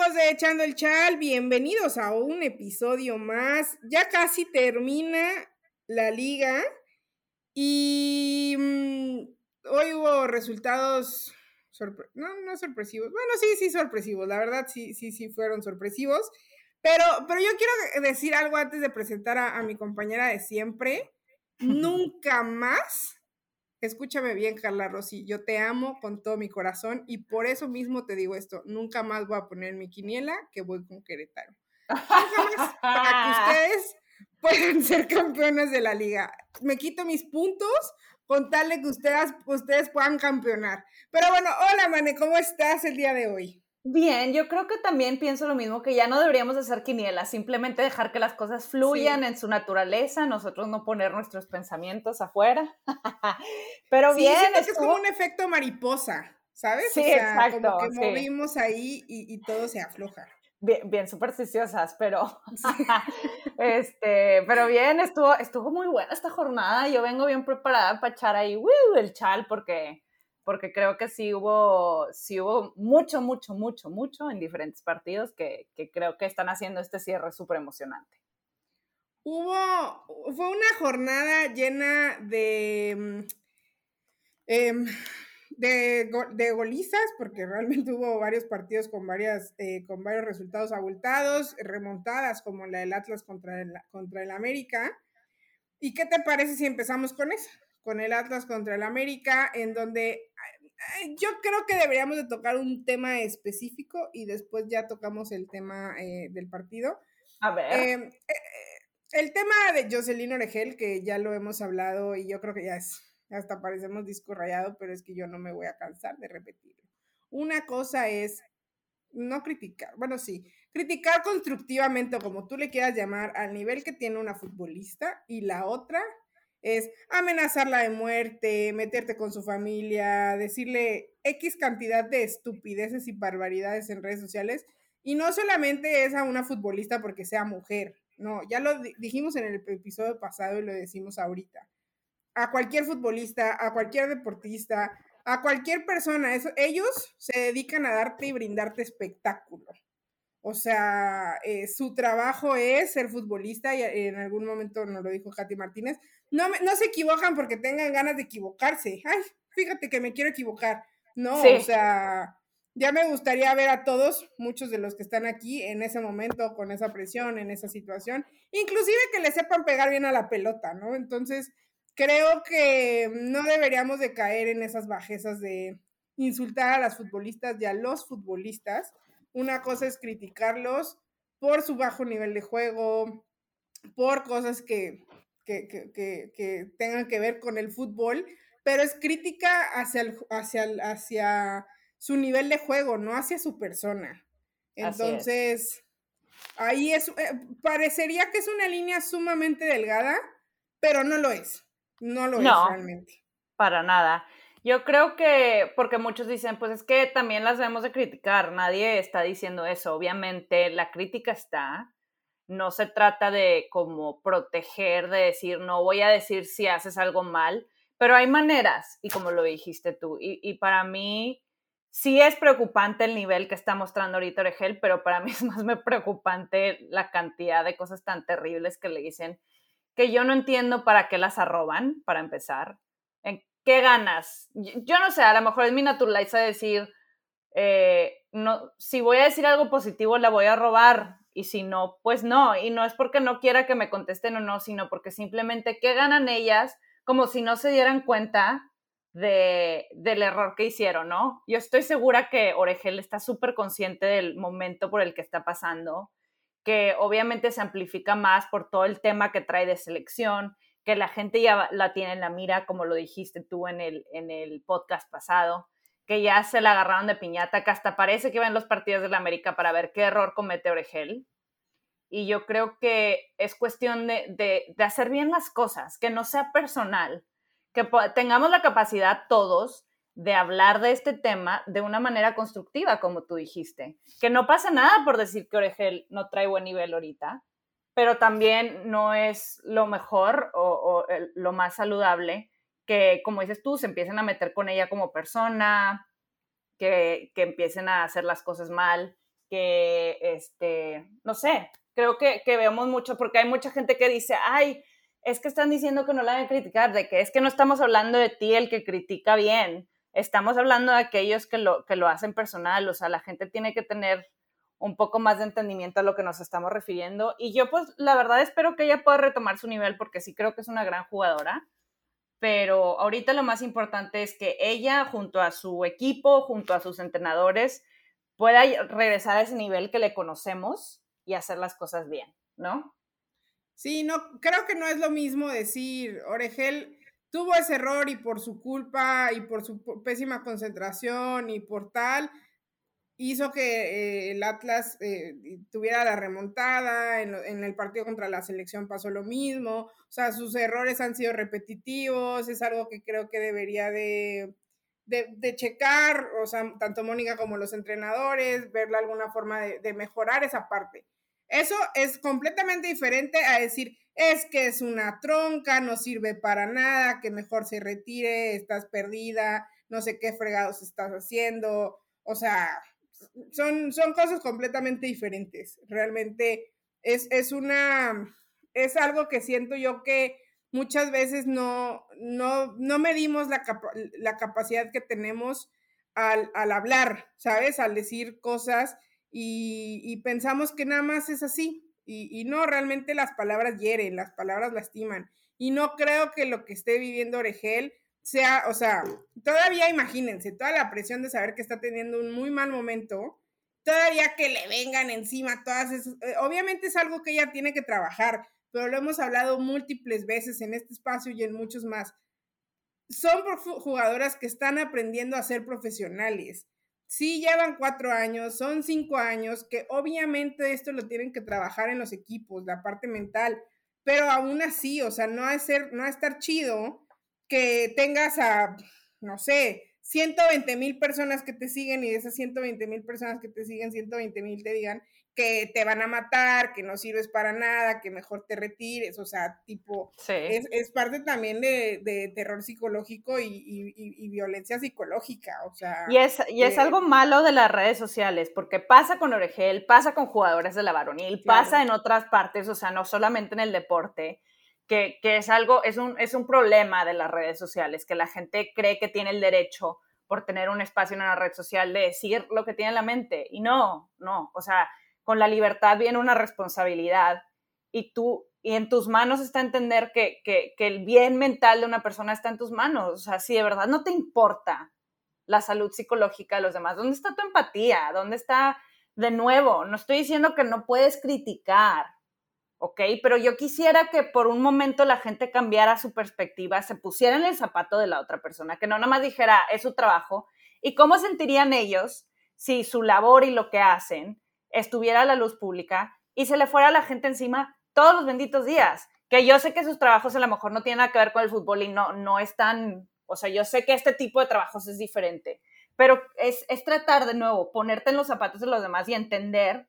amigos de Echando el Chal, bienvenidos a un episodio más. Ya casi termina la liga y mm, hoy hubo resultados no, no sorpresivos. Bueno, sí, sí, sorpresivos. La verdad, sí, sí, sí fueron sorpresivos. Pero, pero yo quiero decir algo antes de presentar a, a mi compañera de siempre. Nunca más escúchame bien, Carla Rossi, yo te amo con todo mi corazón y por eso mismo te digo esto, nunca más voy a poner mi quiniela que voy con Querétaro. Para que ustedes puedan ser campeones de la liga. Me quito mis puntos con tal de que ustedes, ustedes puedan campeonar. Pero bueno, hola Mane, ¿cómo estás el día de hoy? Bien, yo creo que también pienso lo mismo, que ya no deberíamos hacer quinielas, simplemente dejar que las cosas fluyan en su naturaleza, nosotros no poner nuestros pensamientos afuera. Pero bien. Es como un efecto mariposa, ¿sabes? Sí, exacto. Como que movimos ahí y, todo se afloja. Bien, bien supersticiosas, pero este, pero bien, estuvo, estuvo muy buena esta jornada. Yo vengo bien preparada para echar ahí el chal porque porque creo que sí hubo, sí hubo mucho, mucho, mucho, mucho en diferentes partidos que, que creo que están haciendo este cierre súper emocionante. Hubo, fue una jornada llena de, mm, em, de, de, golizas, porque realmente hubo varios partidos con, varias, eh, con varios resultados abultados, remontadas como la del Atlas contra el, contra el América. ¿Y qué te parece si empezamos con eso? con el Atlas contra el América, en donde yo creo que deberíamos de tocar un tema específico y después ya tocamos el tema eh, del partido. A ver. Em, eh, eh, el tema de Jocelyn Oregel, que ya lo hemos hablado y yo creo que ya es, hasta parecemos disco rayado, pero es que yo no me voy a cansar de repetirlo. Una cosa es no criticar, bueno, sí, criticar constructivamente o como tú le quieras llamar al nivel que tiene una futbolista y la otra es amenazarla de muerte, meterte con su familia, decirle X cantidad de estupideces y barbaridades en redes sociales. Y no solamente es a una futbolista porque sea mujer, no, ya lo dijimos en el episodio pasado y lo decimos ahorita. A cualquier futbolista, a cualquier deportista, a cualquier persona, eso, ellos se dedican a darte y brindarte espectáculo. O sea, eh, su trabajo es ser futbolista y en algún momento nos lo dijo Katy Martínez. No, no se equivocan porque tengan ganas de equivocarse. Ay, fíjate que me quiero equivocar. No, o sea, ya me gustaría ver a todos, muchos de los que están aquí en ese momento, con esa presión, en esa situación, inclusive que le sepan pegar bien a la pelota, ¿no? Entonces, creo que no deberíamos de caer en esas bajezas de insultar a las futbolistas y a los futbolistas una cosa es criticarlos por su bajo nivel de juego, por cosas que, que, tengan que ver con el fútbol, pero es crítica hacia, hacia, hacia su nivel de juego, no hacia su persona. Entonces, ahí es, eh, parecería que es una línea sumamente delgada, pero no lo es. No lo es realmente. Para nada. Yo creo que, porque muchos dicen, pues es que también las debemos de criticar, nadie está diciendo eso, obviamente la crítica está, no se trata de como proteger, de decir, no voy a decir si haces algo mal, pero hay maneras, y como lo dijiste tú, y, para mí sí es preocupante el nivel que está mostrando ahorita Oregel, pero para mí es más me preocupante la cantidad de cosas tan terribles que le dicen, que yo no entiendo para qué las arroban, para empezar. ¿qué ganas? Yo no sé, a lo mejor es mi naturaleza decir, eh, no, si voy a decir algo positivo, la voy a robar. Y si no, pues no. Y no es porque no quiera que me contesten o no, sino porque simplemente, ¿qué ganan ellas? Como si no se dieran cuenta de, del error que hicieron, ¿no? Yo estoy segura que Oregel está súper consciente del momento por el que está pasando, que obviamente se amplifica más por todo el tema que trae de selección, que la gente ya la tiene en la mira, como lo dijiste tú en el, en el podcast pasado, que ya se la agarraron de piñata, que hasta parece que ven los partidos de la América para ver qué error comete Oregel. Y yo creo que es cuestión de, de, hacer bien las cosas, que no sea personal, que tengamos la capacidad todos de hablar de este tema de una manera constructiva, como tú dijiste. Que no pasa nada por decir que Oregel no trae buen nivel ahorita, pero también no es lo mejor o, lo más saludable que, como dices tú, se empiecen a meter con ella como persona, que, que, empiecen a hacer las cosas mal. que, este, no sé, creo que, que vemos mucho, porque hay mucha gente que dice, ay, es que están diciendo que no la deben criticar, de que es que no estamos hablando de ti el que critica bien, estamos hablando de aquellos que lo, que lo hacen personal, o sea, la gente tiene que tener un poco más de entendimiento a lo que nos estamos refiriendo. Y yo pues la verdad espero que ella pueda retomar su nivel porque sí creo que es una gran jugadora. Pero ahorita lo más importante es que ella junto a su equipo, junto a sus entrenadores, pueda regresar a ese nivel que le conocemos y hacer las cosas bien, ¿no? Sí, no, creo que no es lo mismo decir, Oregel tuvo ese error y por su culpa y por su pésima concentración y por tal, hizo que eh, el Atlas eh, tuviera la remontada, en, el partido contra la selección pasó lo mismo, o sea, sus errores han sido repetitivos, es algo que creo que debería de, de, checar, o sea, tanto Mónica como los entrenadores, verle alguna forma de mejorar esa parte. Eso es completamente diferente a decir, es que es una tronca, no sirve para nada, que mejor se retire, estás perdida, no sé qué fregados estás haciendo, o sea, son, son cosas completamente diferentes. Realmente es, es una, es algo que siento yo que muchas veces no, no, no medimos la, la capacidad que tenemos al, al, hablar, ¿sabes? Al decir cosas y, y pensamos que nada más es así. Y, y, no, realmente las palabras hieren, las palabras lastiman. Y no creo que lo que esté viviendo Oregel sea, o sea, todavía imagínense, toda la presión de saber que está teniendo un muy mal momento, todavía que le vengan encima todas esas, eh, obviamente es algo que ella tiene que trabajar, pero lo hemos hablado múltiples veces en este espacio y en muchos más. Son jugadoras que están aprendiendo a ser profesionales. Sí, llevan cuatro años, son cinco años, que obviamente esto lo tienen que trabajar en los equipos, la parte mental, pero aún así, o sea, no es ser, no a estar chido que tengas a, no sé, 120 mil personas que te siguen y de esas 120 mil personas que te siguen, 120 mil te digan que te van a matar, que no sirves para nada, que mejor te retires, o sea, tipo, es, parte también de, terror psicológico y, violencia psicológica, o sea. Y es, y es algo malo de las redes sociales, porque pasa con Oregel, pasa con jugadores de la varonil, pasa en otras partes, o sea, no solamente en el deporte que, es algo, es un, es un problema de las redes sociales, que la gente cree que tiene el derecho por tener un espacio en una red social de decir lo que tiene en la mente. Y no, no, o sea, con la libertad viene una responsabilidad y tú, y en tus manos está entender que, que, que el bien mental de una persona está en tus manos. O sea, si de verdad no te importa la salud psicológica de los demás, ¿dónde está tu empatía? ¿Dónde está, de nuevo, no estoy diciendo que no puedes criticar, ¿ok? Pero yo quisiera que por un momento la gente cambiara su perspectiva, se pusiera en el zapato de la otra persona, que no nada más dijera, es su trabajo, y cómo sentirían ellos si su labor y lo que hacen estuviera a la luz pública y se le fuera a la gente encima todos los benditos días. Que yo sé que sus trabajos a lo mejor no tienen nada que ver con el fútbol y no, no están, o sea, yo sé que este tipo de trabajos es diferente, pero es, es tratar de nuevo, ponerte en los zapatos de los demás y entender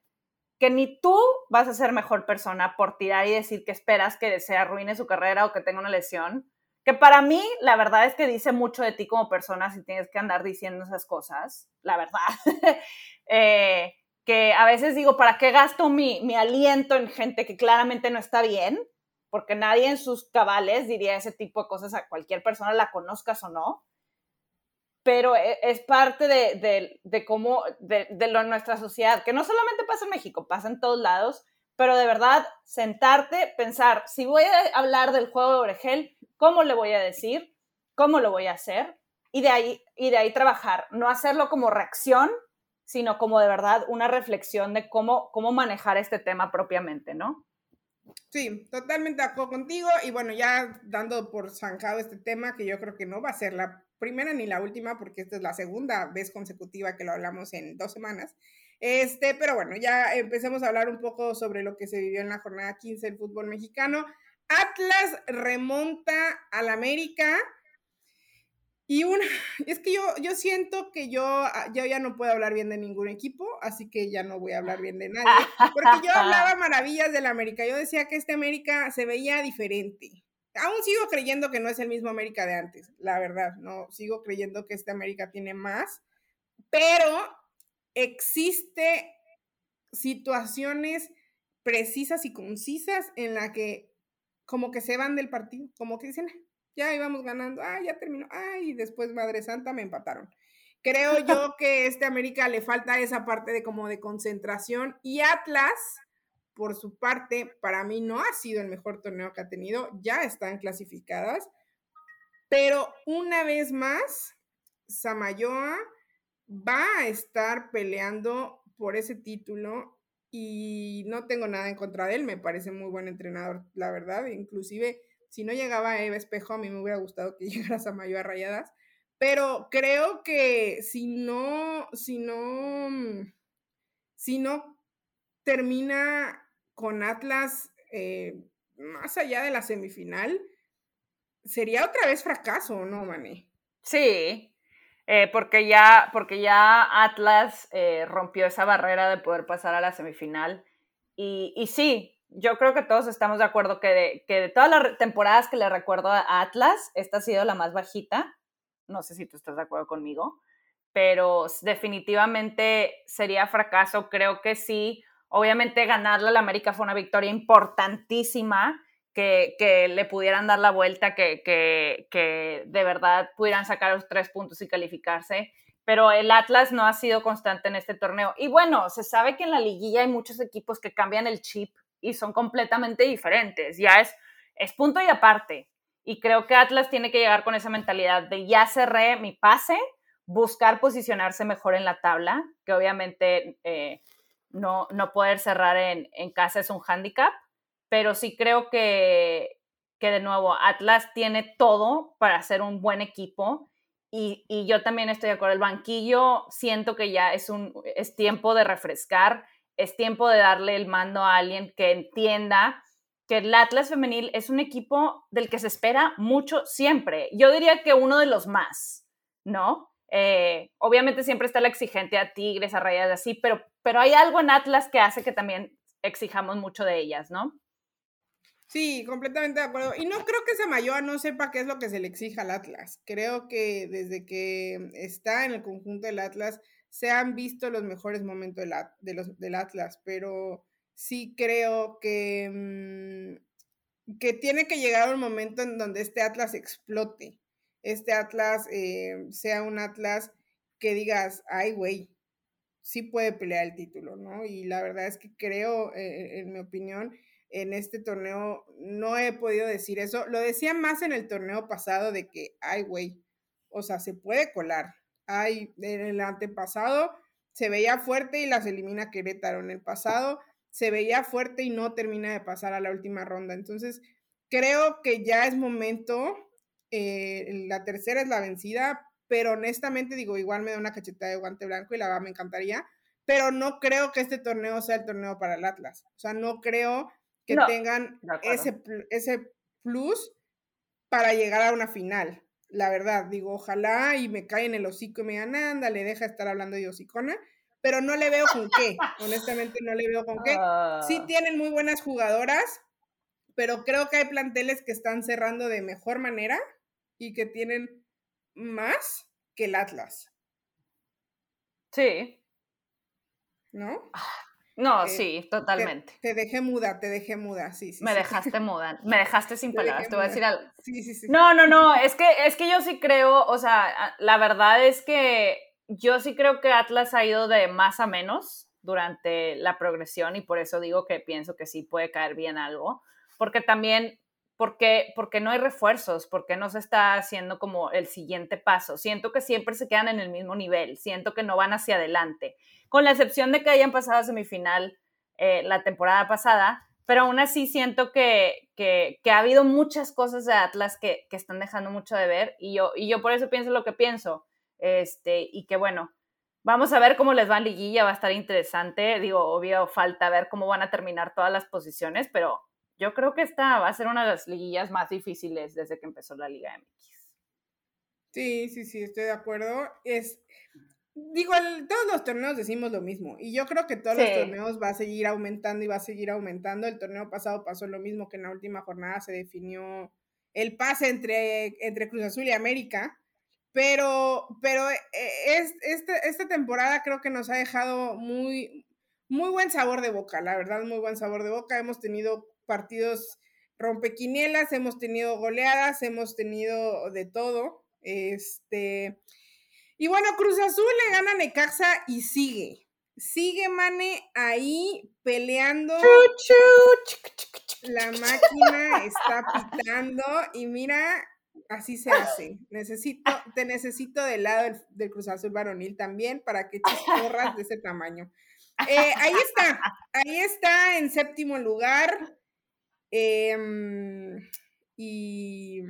que ni tú vas a ser mejor persona por tirar y decir que esperas que se arruine su carrera o que tenga una lesión. Que para mí, la verdad es que dice mucho de ti como persona si tienes que andar diciendo esas cosas, la verdad. Eh, que a veces digo, ¿para qué gasto mi, mi aliento en gente que claramente no está bien? Porque nadie en sus cabales diría ese tipo de cosas a cualquier persona, la conozcas o no pero e, es parte de, de, cómo, de, de lo, nuestra sociedad, que no solamente pasa en México, pasa en todos lados, pero de verdad sentarte, pensar, si voy a hablar del juego de Oregel, ¿cómo le voy a decir? ¿Cómo lo voy a hacer? Y de ahí, y de ahí trabajar, no hacerlo como reacción, sino como de verdad una reflexión de cómo, cómo manejar este tema propiamente, ¿no? Sí, totalmente de acuerdo contigo. Y bueno, ya dando por zanjado este tema, que yo creo que no va a ser la primera ni la última, porque esta es la segunda vez consecutiva que lo hablamos en dos semanas. Este, pero bueno, ya empecemos a hablar un poco sobre lo que se vivió en la jornada 15 del fútbol mexicano. Atlas remonta al América. Y una, es que yo, yo siento que yo, ah, yo ya no puedo hablar bien de ningún equipo, así que ya no voy a hablar bien de nadie, porque yo hablaba maravillas del América, yo decía que este América se veía diferente, aún sigo creyendo que no es el mismo América de antes, la verdad, no, sigo creyendo que este América tiene más, pero existe situaciones precisas y concisas en la que como que se van del partido, como que dicen, ya íbamos ganando, ah, ya terminó, ay, y después Madre Santa me empataron. Creo yo que este América le falta esa parte de como de concentración y Atlas, por su parte, para mí no ha sido el mejor torneo que ha tenido, ya están clasificadas, pero una vez más, Samayoa va a estar peleando por ese título y no tengo nada en contra de él, me parece muy buen entrenador, la verdad, inclusive si no llegaba Eva Espejo, a mí me hubiera gustado que llegara Samayoa Rayadas, pero creo que si no, si no, si no termina con Atlas eh, más allá de la semifinal, sería otra vez fracaso, ¿no, Mané? Sí, eh, porque, ya, porque ya Atlas eh, rompió esa barrera de poder pasar a la semifinal. Y, y, sí, yo creo que todos estamos de acuerdo que de, que de todas las temporadas que le recuerdo a Atlas, esta ha sido la más bajita. No sé si tú estás de acuerdo conmigo, pero definitivamente sería fracaso. Creo que sí. Obviamente ganarle a la América fue una victoria importantísima que, le pudieran dar la vuelta, que, que, de verdad pudieran sacar los tres puntos y calificarse. Pero el Atlas no ha sido constante en este torneo. Y bueno, se sabe que en la liguilla hay muchos equipos que cambian el chip y son completamente diferentes. Ya es, es punto y aparte. Y creo que Atlas tiene que llegar con esa mentalidad de ya cerré mi pase, buscar posicionarse mejor en la tabla, que obviamente eh, no, no poder cerrar en, en casa es un hándicap, pero sí creo que, que de nuevo Atlas tiene todo para ser un buen equipo y, y, yo también estoy de acuerdo. El banquillo siento que ya es, un, es tiempo de refrescar, es tiempo de darle el mando a alguien que entienda que el Atlas femenil es un equipo del que se espera mucho siempre. Yo diría que uno de los más, ¿no? Eh, obviamente siempre está la exigente a Tigres, a Rayas, así, pero, pero hay algo en Atlas que hace que también exijamos mucho de ellas, ¿no? Sí, completamente de acuerdo. Y no creo que Samayoa no sepa qué es lo que se le exija al Atlas. Creo que desde que está en el conjunto del Atlas se han visto los mejores momentos del, de los, del Atlas, pero sí creo que, mm, que tiene que llegar un momento en donde este Atlas explote. Este Atlas eh, sea un Atlas que digas, ay, güey, sí puede pelear el título, ¿no? Y la verdad es que creo, eh, en mi opinión, en este torneo no he podido decir eso. Lo decía más en el torneo pasado de que, ay, güey, o sea, se puede colar. Ay, en el antepasado se veía fuerte y las elimina Querétaro. En el pasado se veía fuerte y no termina de pasar a la última ronda. Entonces, creo que ya es momento. Eh, la tercera es la vencida, pero honestamente digo, igual me da una cachetada de guante blanco y la verdad me encantaría, pero no creo que este torneo sea el torneo para el Atlas. O sea, no creo que tengan ese, ese plus para llegar a una final. La verdad, digo, ojalá y me caen el hocico y me digan, anda, le deja estar hablando de hocicona, pero no le veo con qué, honestamente no le veo con qué. Sí ah. tienen muy buenas jugadoras, pero creo que hay planteles que están cerrando de mejor manera y que tienen más que el Atlas. Sí. ¿No? Ah, no, eh, sí, totalmente. Te, dejé muda, te dejé muda, sí, sí. Me dejaste muda, me dejaste sin palabras, te voy a decir algo. Sí, sí, sí. No, no, no, es que, es que yo sí creo, o sea, la verdad es que yo sí creo que Atlas ha ido de más a menos durante la progresión y por eso digo que pienso que sí puede caer bien algo, porque también, porque, porque no hay refuerzos, porque no se está haciendo como el siguiente paso. Siento que siempre se quedan en el mismo nivel, siento que no van hacia adelante con la excepción de que hayan pasado a semifinal eh, la temporada pasada, pero aún así siento que, que, ha habido muchas cosas de Atlas que, que, están dejando mucho de ver y yo, y yo por eso pienso lo que pienso. Este, y que bueno, vamos a ver cómo les va en liguilla, va a estar interesante. Digo, obvio, falta ver cómo van a terminar todas las posiciones, pero yo creo que esta va a ser una de las liguillas más difíciles desde que empezó la Liga MX. Sí, sí, sí, estoy de acuerdo. Es, digo, todos los torneos decimos lo mismo y yo creo que todos los torneos va a seguir aumentando y va a seguir aumentando. El torneo pasado pasó lo mismo que en la última jornada se definió el pase entre, entre Cruz Azul y América, pero, pero eh, es, esta, esta temporada creo que nos ha dejado muy, muy buen sabor de boca, la verdad, muy buen sabor de boca. Hemos tenido partidos rompequinielas, hemos tenido goleadas, hemos tenido de todo. Este, y bueno, Cruz Azul le gana a Necaxa y sigue. Sigue Mane ahí peleando. La máquina está pitando y mira, así se hace. Necesito, te necesito del lado del, Cruz Azul varonil también para que eches porras de ese tamaño. Eh, ahí está, ahí está en séptimo lugar. Em, y,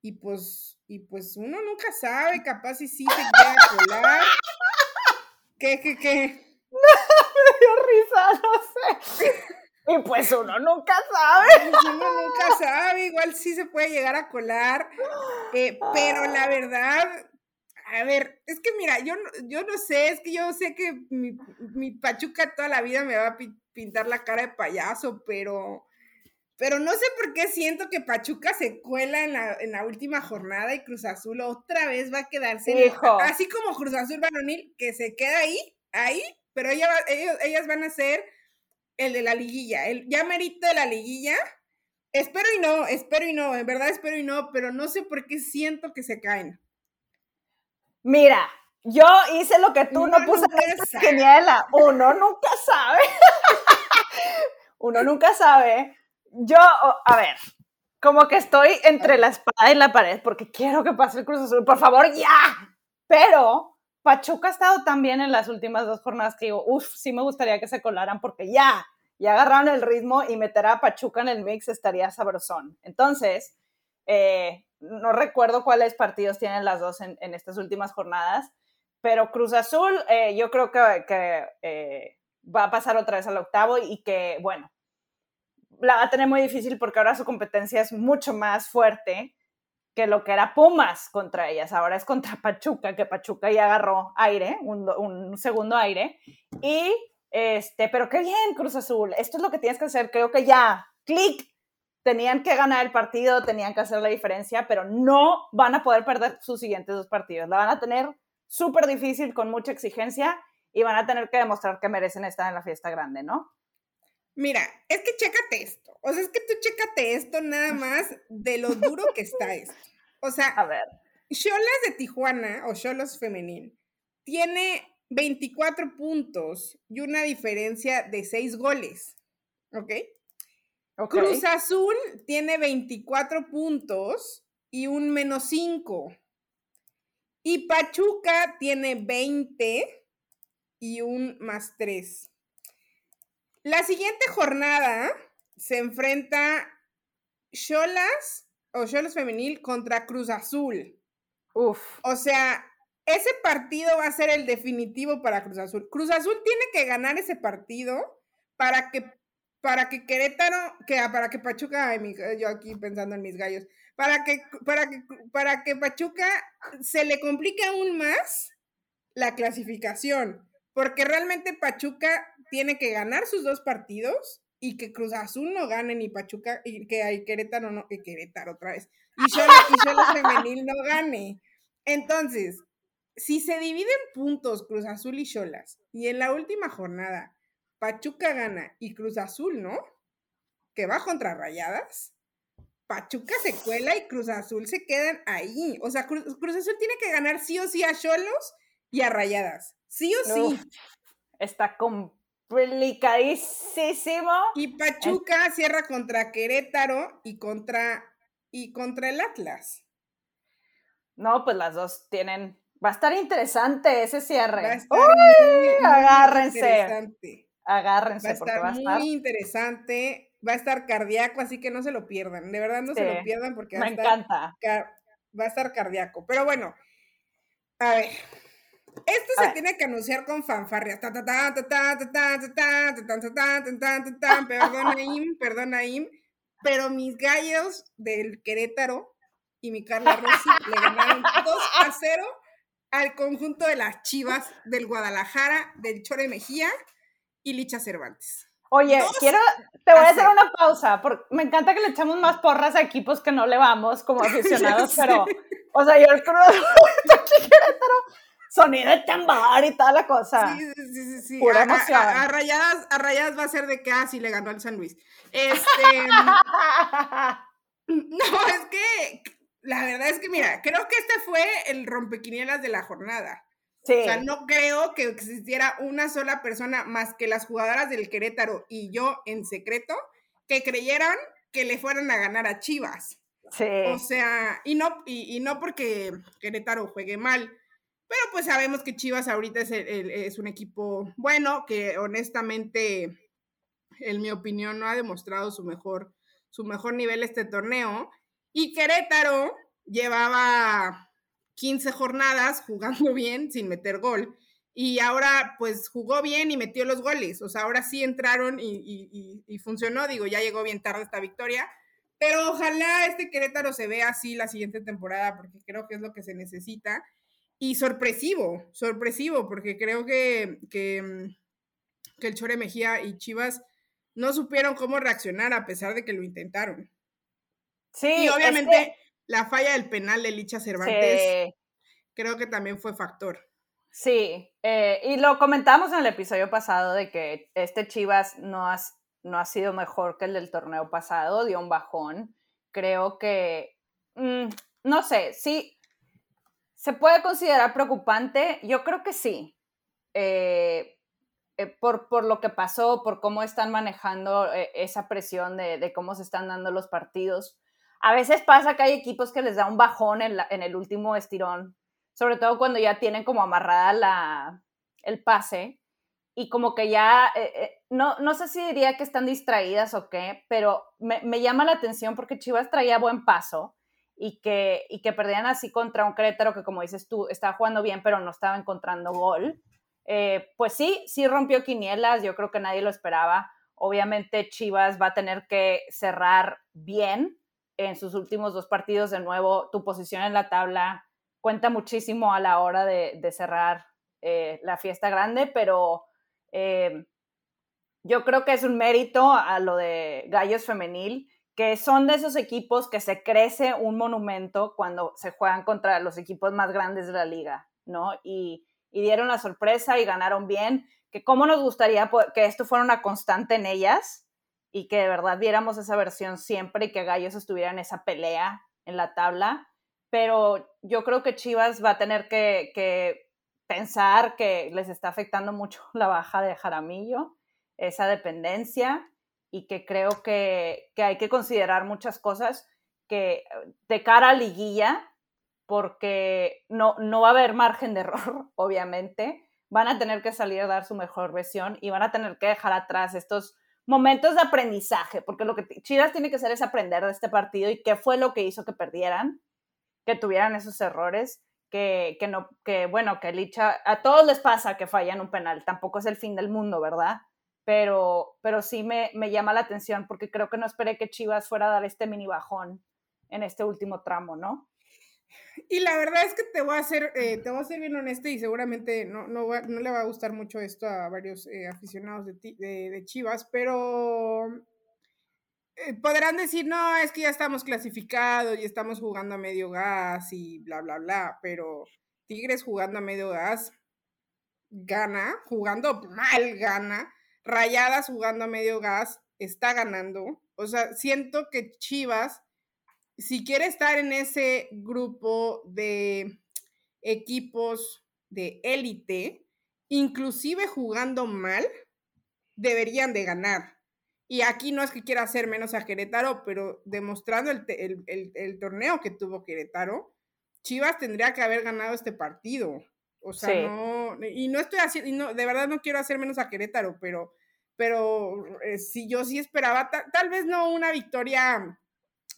y pues, y pues uno nunca sabe, capaz si sí se quiere colar. ¿Qué, qué, qué? me dio risa, no sé. Y pues uno nunca sabe. Pues uno nunca sabe, igual sí se puede llegar a colar. Eh, pero la verdad, a ver, es que mira, yo, yo no sé, es que yo sé que mi, mi Pachuca toda la vida me va a pintar la cara de payaso, pero pero no sé por qué siento que Pachuca se cuela en la, en la última jornada y Cruz Azul otra vez va a quedarse. así como Cruz Azul varonil, que se queda ahí, ahí, pero ella, ellos, ellas van a ser el de la liguilla, el ya merito de la liguilla. Espero y no, espero y no, en verdad espero y no, pero no sé por qué siento que se caen. Mira, yo hice lo que tú no puse en. Uno nunca sabe. Uno nunca sabe yo, a ver, como que estoy entre la espada y la pared porque quiero que pase el Cruz Azul, por favor, ya. Pero Pachuca ha estado tan bien en las últimas dos jornadas que digo, uff, sí me gustaría que se colaran porque ya, ya agarraron el ritmo y meter a Pachuca en el mix estaría sabrosón. Entonces, eh, no recuerdo cuáles partidos tienen las dos en, estas últimas jornadas, pero Cruz Azul eh, yo creo que, eh, va a pasar otra vez al octavo y que, bueno, la va a tener muy difícil porque ahora su competencia es mucho más fuerte que lo que era Pumas contra ellas. Ahora es contra Pachuca, que Pachuca ya agarró aire, un, segundo aire. Y, este, pero qué bien, Cruz Azul. Esto es lo que tienes que hacer. Creo que ya, clic. Tenían que ganar el partido, tenían que hacer la diferencia, pero no van a poder perder sus siguientes dos partidos. La van a tener súper difícil, con mucha exigencia, y van a tener que demostrar que merecen estar en la fiesta grande, ¿no? Mira, es que chécate esto. O sea, es que tú chécate esto nada más de lo duro que está esto. O sea, a ver. Cholas de Tijuana o Cholos femenil tiene 24 puntos y una diferencia de 6 goles. ¿Ok? Cruz Azul tiene 24 puntos y un menos 5. Y Pachuca tiene 20 y un más 3. La siguiente jornada se enfrenta Cholas o Cholas Femenil contra Cruz Azul. Uf. O sea, ese partido va a ser el definitivo para Cruz Azul. Cruz Azul tiene que ganar ese partido para que para que Querétaro, que ah, para que Pachuca, yo aquí pensando en mis gallos, para que para que para que Pachuca se le complique aún más la clasificación, porque realmente Pachuca tiene que ganar sus dos partidos y que Cruz Azul no gane ni Pachuca y que hay Querétaro no, que Querétaro otra vez. Y solo, y femenil no gane. Entonces, si se dividen puntos Cruz Azul y Cholas y en la última jornada Pachuca gana y Cruz Azul no, que va contra Rayadas, Pachuca se cuela y Cruz Azul se quedan ahí. O sea, Cruz, Azul tiene que ganar sí o sí a Cholos y a Rayadas. Sí o sí. está con complicadísimo. Y Pachuca cierra contra Querétaro y contra, y contra el Atlas. No, pues las dos tienen. Va a estar interesante ese cierre. Uy, agárrense. Agárrense. Va a estar muy interesante. Va a estar cardíaco, así que no se lo pierdan. De verdad no se lo pierdan porque va Me encanta. va a estar cardíaco. Pero bueno, a ver. Esto se tiene que anunciar con fanfarrias. Perdón, Naim, perdón, Naim. Pero mis gallos del Querétaro y mi Carla Rossi le ganaron 2 a 0 al conjunto de las Chivas del Guadalajara, del Chore Mejía y Licha Cervantes. Oye, quiero, te voy a hacer una pausa, porque me encanta que le echamos más porras a equipos que no le vamos como aficionados, pero, o sea, yo el Cruz Querétaro Sonido de tambor y toda la cosa. Sí, sí, sí, sí. Pura emoción. A, rayadas, a rayadas va a ser de que así ah, le ganó al San Luis. Este. no, es que la verdad es que, mira, creo que este fue el rompequinielas de la jornada. Sí. O sea, no creo que existiera una sola persona más que las jugadoras del Querétaro y yo en secreto que creyeran que le fueran a ganar a Chivas. Sí. O sea, y no, y, no porque Querétaro juegue mal, pero pues sabemos que Chivas ahorita es, es un equipo bueno, que honestamente, en mi opinión, no ha demostrado su mejor, su mejor nivel este torneo. Y Querétaro llevaba 15 jornadas jugando bien sin meter gol. Y ahora pues jugó bien y metió los goles. O sea, ahora sí entraron y, funcionó. Digo, ya llegó bien tarde esta victoria. Pero ojalá este Querétaro se vea así la siguiente temporada porque creo que es lo que se necesita. Y sorpresivo, sorpresivo, porque creo que, que, que el Chore Mejía y Chivas no supieron cómo reaccionar a pesar de que lo intentaron. Sí. Y obviamente la falla del penal de Licha Cervantes creo que también fue factor. Sí, eh, y lo comentamos en el episodio pasado de que este Chivas no, no ha sido mejor que el del torneo pasado, dio un bajón. Creo que, mm, no sé, sí, se puede considerar preocupante, yo creo que sí. Eh, eh, por, por, lo que pasó, por cómo están manejando esa presión de, cómo se están dando los partidos. A veces pasa que hay equipos que les da un bajón en, el último estirón, sobre todo cuando ya tienen como amarrada la, el pase y como que ya, eh, eh, no, no sé si diría que están distraídas o qué, pero me, me, llama la atención porque Chivas traía buen paso y que, y que perdían así contra un Querétaro que como dices tú, estaba jugando bien pero no estaba encontrando gol. Eh, pues sí, sí rompió quinielas, yo creo que nadie lo esperaba. Obviamente Chivas va a tener que cerrar bien en sus últimos dos partidos, de nuevo, tu posición en la tabla cuenta muchísimo a la hora de, cerrar eh, la fiesta grande, pero eh, yo creo que es un mérito a lo de Gallos Femenil, que son de esos equipos que se crece un monumento cuando se juegan contra los equipos más grandes de la liga, ¿no? Y, y dieron la sorpresa y ganaron bien, que cómo nos gustaría que esto fuera una constante en ellas, y que de verdad viéramos esa versión siempre y que Gallos estuviera en esa pelea en la tabla. Pero yo creo que Chivas va a tener que, pensar que les está afectando mucho la baja de Jaramillo, esa dependencia, y que creo que, hay que considerar muchas cosas que de cara a liguilla, porque no, no va a haber margen de error, obviamente, van a tener que salir a dar su mejor versión y van a tener que dejar atrás estos momentos de aprendizaje, porque lo que Chivas tiene que hacer es aprender de este partido y qué fue lo que hizo que perdieran, que tuvieran esos errores, que, que no, que bueno, que Licha, a todos les pasa que fallan un penal, tampoco es el fin del mundo, ¿verdad? Pero, pero sí me, me llama la atención porque creo que no esperé que Chivas fuera a dar este mini bajón en este último tramo, ¿no? Y la verdad es que te voy a hacer, eh, te voy a ser bien honesta y seguramente no, no, no, le va a gustar mucho esto a varios eh, aficionados de, de, Chivas, pero eh, podrán decir, no, es que ya estamos clasificados y estamos jugando a medio gas y bla, bla, bla, pero Tigres jugando a medio gas gana, jugando mal gana, Rayadas jugando a medio gas está ganando. O sea, siento que Chivas si quiere estar en ese grupo de equipos de élite, inclusive jugando mal, deberían de ganar. Y aquí no es que quiera hacer menos a Querétaro, pero demostrando el, torneo que tuvo Querétaro, Chivas tendría que haber ganado este partido. O sea, no, y no estoy haciendo, de verdad no quiero hacer menos a Querétaro, pero, pero eh, si yo sí esperaba, tal vez no una victoria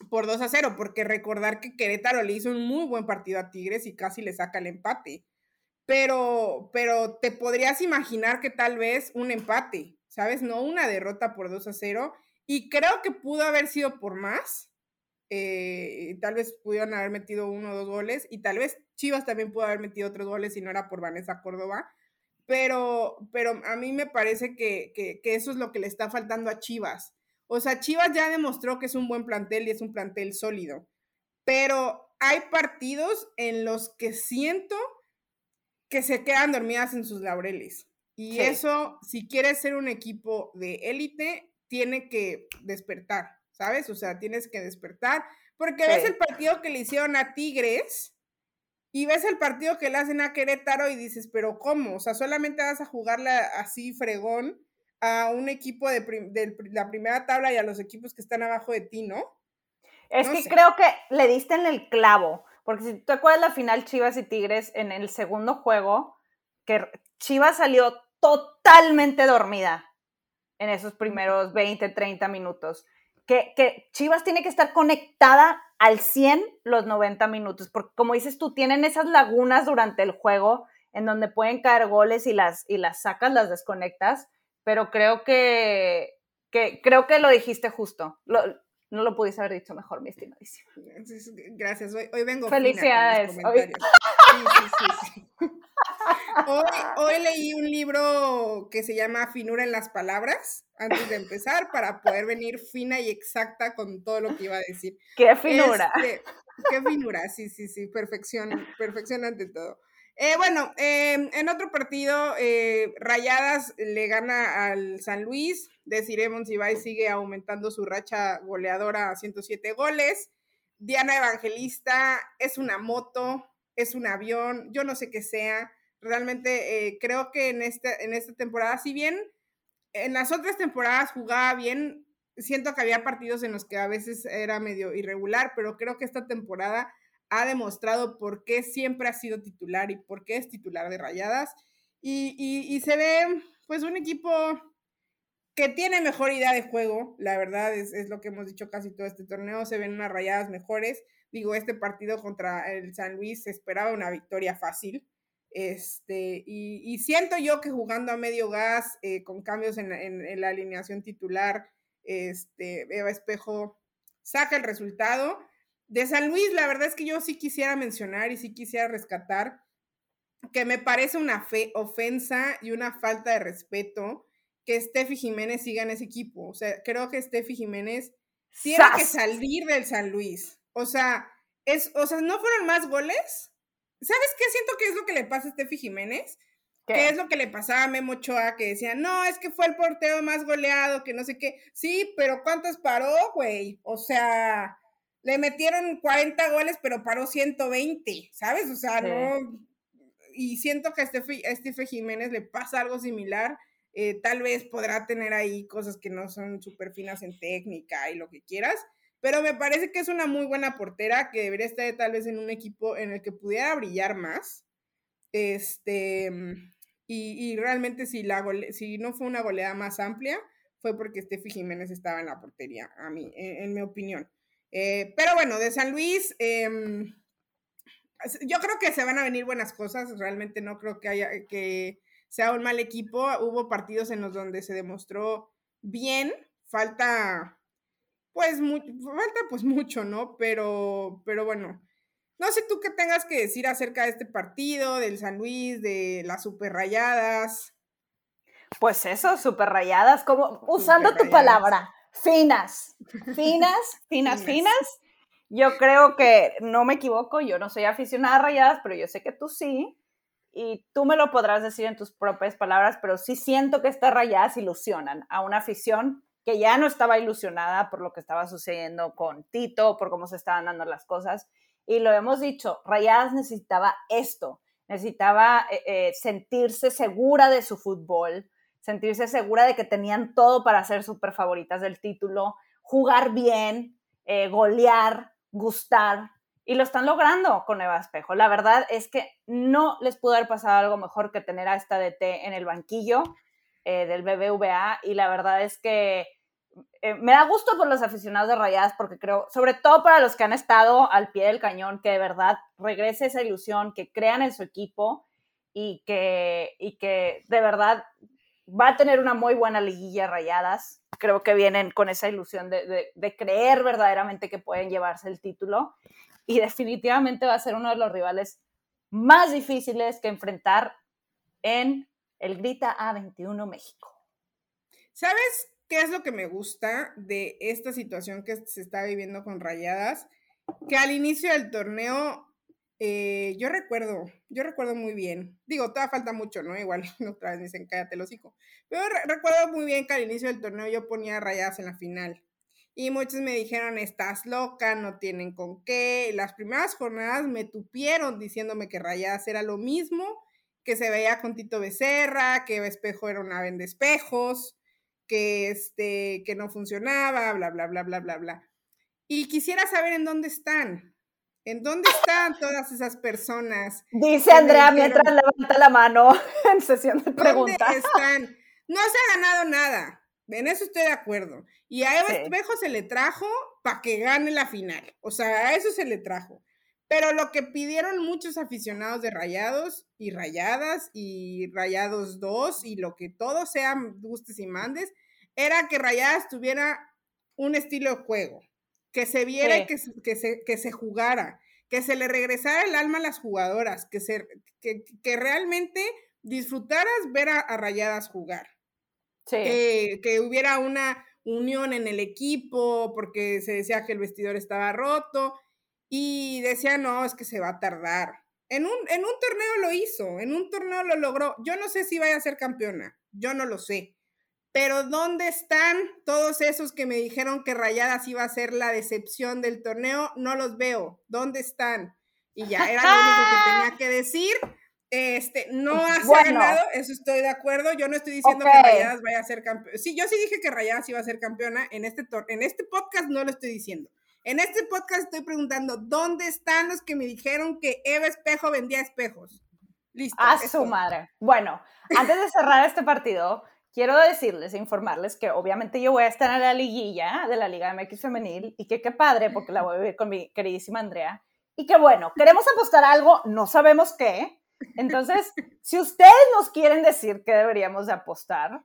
por 2 a 0, porque recordar que Querétaro le hizo un muy buen partido a Tigres y casi le saca el empate. Pero, pero te podrías imaginar que tal vez un empate, ¿sabes? No una derrota por 2 a 0. Y creo que pudo haber sido por más. Eh, tal vez pudieron haber metido uno o dos goles. Y tal vez Chivas también pudo haber metido otros goles si no era por Vanessa Córdoba. Pero, pero a mí me parece que, que, que eso es lo que le está faltando a Chivas o sea, Chivas ya demostró que es un buen plantel y es un plantel sólido, pero hay partidos en los que siento que se quedan dormidas en sus laureles. Y eso, si quieres ser un equipo de élite, tiene que despertar, ¿sabes? O sea, tienes que despertar, porque ves el partido que le hicieron a Tigres y ves el partido que le hacen a Querétaro y dices, pero ¿cómo? O sea, solamente vas a jugarla así fregón a un equipo de, la primera tabla y a los equipos que están abajo de ti, ¿no? Es que creo que le diste en el clavo, porque si te acuerdas la final Chivas y Tigres en el segundo juego, que Chivas salió totalmente dormida en esos primeros 20, 30 minutos. Que, que, Chivas tiene que estar conectada al 100 los 90 minutos, porque como dices tú, tienen esas lagunas durante el juego en donde pueden caer goles y las, y las sacas, las desconectas, pero creo que, que creo que lo dijiste justo. no lo pudiste haber dicho mejor, mi estimadísima. Gracias, hoy, hoy vengo. Felicidades. Hoy... Sí, sí, sí, Hoy, leí un libro que se llama Finura en las Palabras, antes de empezar, para poder venir fina y exacta con todo lo que iba a decir. ¡Qué finura! Este, ¡Qué finura! Sí, sí, sí, perfección, perfección ante todo. Eh, bueno, em, en otro partido, eh, Rayadas le gana al San Luis. Deciremos si va y sigue aumentando su racha goleadora a 107 goles. Diana Evangelista es una moto, es un avión, yo no sé qué sea Realmente eh, creo que en, este, en esta temporada, si bien en las otras temporadas jugaba bien, siento que había partidos en los que a veces era medio irregular, pero creo que esta temporada ha demostrado por qué siempre ha sido titular y por qué es titular de Rayadas. Y, y, se ve pues un equipo que tiene mejor idea de juego, la verdad es, es, lo que hemos dicho casi todo este torneo, se ven unas rayadas mejores. Digo, este partido contra el San Luis se esperaba una victoria fácil, este, y, siento yo que jugando a medio gas, eh, con cambios en, la alineación titular, este, Eva Espejo saca el resultado. De San Luis, la verdad es que yo sí quisiera mencionar y sí quisiera rescatar que me parece una fe, ofensa y una falta de respeto que Steffi Jiménez siga en ese equipo. O sea, creo que Steffi Jiménez tiene que salir del San Luis. O sea, es, o sea, no fueron más goles, ¿Sabes qué siento que es lo que le pasa a Steffi Jiménez? ¿Qué? es lo que le pasaba a Memo Ochoa? Que decía, no, es que fue el portero más goleado, que no sé qué. Sí, pero ¿cuántos paró, güey? O sea, le metieron 40 goles, pero paró 120, ¿sabes? O sea, no. Y siento que a Steffi, Jiménez le pasa algo similar. Eh, tal vez podrá tener ahí cosas que no son súper finas en técnica y lo que quieras, pero me parece que es una muy buena portera que debería estar tal vez en un equipo en el que pudiera brillar más. Este, y, realmente si, la si no fue una goleada más amplia, fue porque Steffi Jiménez estaba en la portería, a mí, en, mi opinión. Eh, pero bueno, de San Luis, em, yo creo que se van a venir buenas cosas, realmente no creo que haya que sea un mal equipo. Hubo partidos en los donde se demostró bien, falta pues falta pues mucho, ¿no? Pero, pero bueno, no sé tú qué tengas que decir acerca de este partido, del San Luis, de las super rayadas. Pues eso, super rayadas, como usando tu palabra, finas, finas, finas, finas. Yo creo que no me equivoco, yo no soy aficionada a rayadas, pero yo sé que tú sí. Y tú me lo podrás decir en tus propias palabras, pero sí siento que estas rayadas ilusionan a una afición que ya no estaba ilusionada por lo que estaba sucediendo con Tito, por cómo se estaban dando las cosas. Y lo hemos dicho, Rayadas necesitaba esto, necesitaba eh, eh, sentirse segura de su fútbol, sentirse segura de que tenían todo para ser súper favoritas del título, jugar bien, eh, golear, gustar. Y lo están logrando con Eva Espejo. La verdad es que no les pudo haber pasado algo mejor que tener a esta DT en el banquillo eh, del BBVA y la verdad es que eh, me da gusto por los aficionados de Rayadas porque creo, sobre todo para los que han estado al pie del cañón, que de verdad regrese esa ilusión, que crean en su equipo y que, y que de verdad va a tener una muy buena liguilla Rayadas. Creo que vienen con esa ilusión de, de creer verdaderamente que pueden llevarse el título y definitivamente va a ser uno de los rivales más difíciles que enfrentar en el Grita A21 México. ¿Sabes qué es lo que me gusta de esta situación que se está viviendo con Rayadas? Que al inicio del torneo eh, yo recuerdo, yo recuerdo muy bien, digo, todavía falta mucho, ¿no? Igual otra vez me dicen cállate el hocico, pero recuerdo muy bien que al inicio del torneo yo ponía rayadas en la final. Y muchos me dijeron, estás loca, no tienen con qué. Las primeras jornadas me tupieron diciéndome que rayadas era lo mismo, que se veía con Tito Becerra, que Espejo era una venda espejos, que, este, que no funcionaba, bla, bla, bla, bla, bla, bla. Y quisiera saber en dónde están, ¿En dónde están todas esas personas? Dice Andrea mientras levanta la mano en sesión de preguntas. ¿Dónde están? No se ha ganado nada. En eso estoy de acuerdo. Y a Eva Espejo se le trajo para que gane la final. O sea, a eso se le trajo. Pero lo que pidieron muchos aficionados de Rayados y Rayadas y Rayados 2 y lo que todos sean gustes y mandes, era que Rayadas tuviera un estilo de juego que se viera y que, que, se, que se jugara, que se le regresara el alma a las jugadoras, que, se, que, que realmente disfrutaras ver a, Rayadas jugar. Sí. que hubiera una unión en el equipo, porque se decía que el vestidor estaba roto, y decía, no, es que se va a tardar. En un, en un torneo lo hizo, en un torneo lo logró. Yo no sé si vaya a ser campeona, yo no lo sé. Pero ¿dónde están todos esos que me dijeron que Rayadas iba a ser la decepción del torneo? No los veo. ¿Dónde están? Y ya era lo único que tenía que decir. Este, no ha ganado, eso estoy de acuerdo. Yo no estoy diciendo que Rayadas vaya a ser campeona. Sí, yo sí dije que Rayadas iba a ser campeona. En este, en este podcast no lo estoy diciendo. En este podcast estoy preguntando, ¿dónde están los que me dijeron que Eva Espejo vendía espejos? Listo. A su madre. Bueno, antes de cerrar este partido, quiero decirles e informarles que obviamente yo voy a estar en la liguilla de la Liga MX Femenil y que qué padre, porque la voy a vivir con mi queridísima Andrea. Y que bueno, queremos apostar algo, no sabemos qué. Entonces, si ustedes nos quieren decir qué deberíamos de apostar,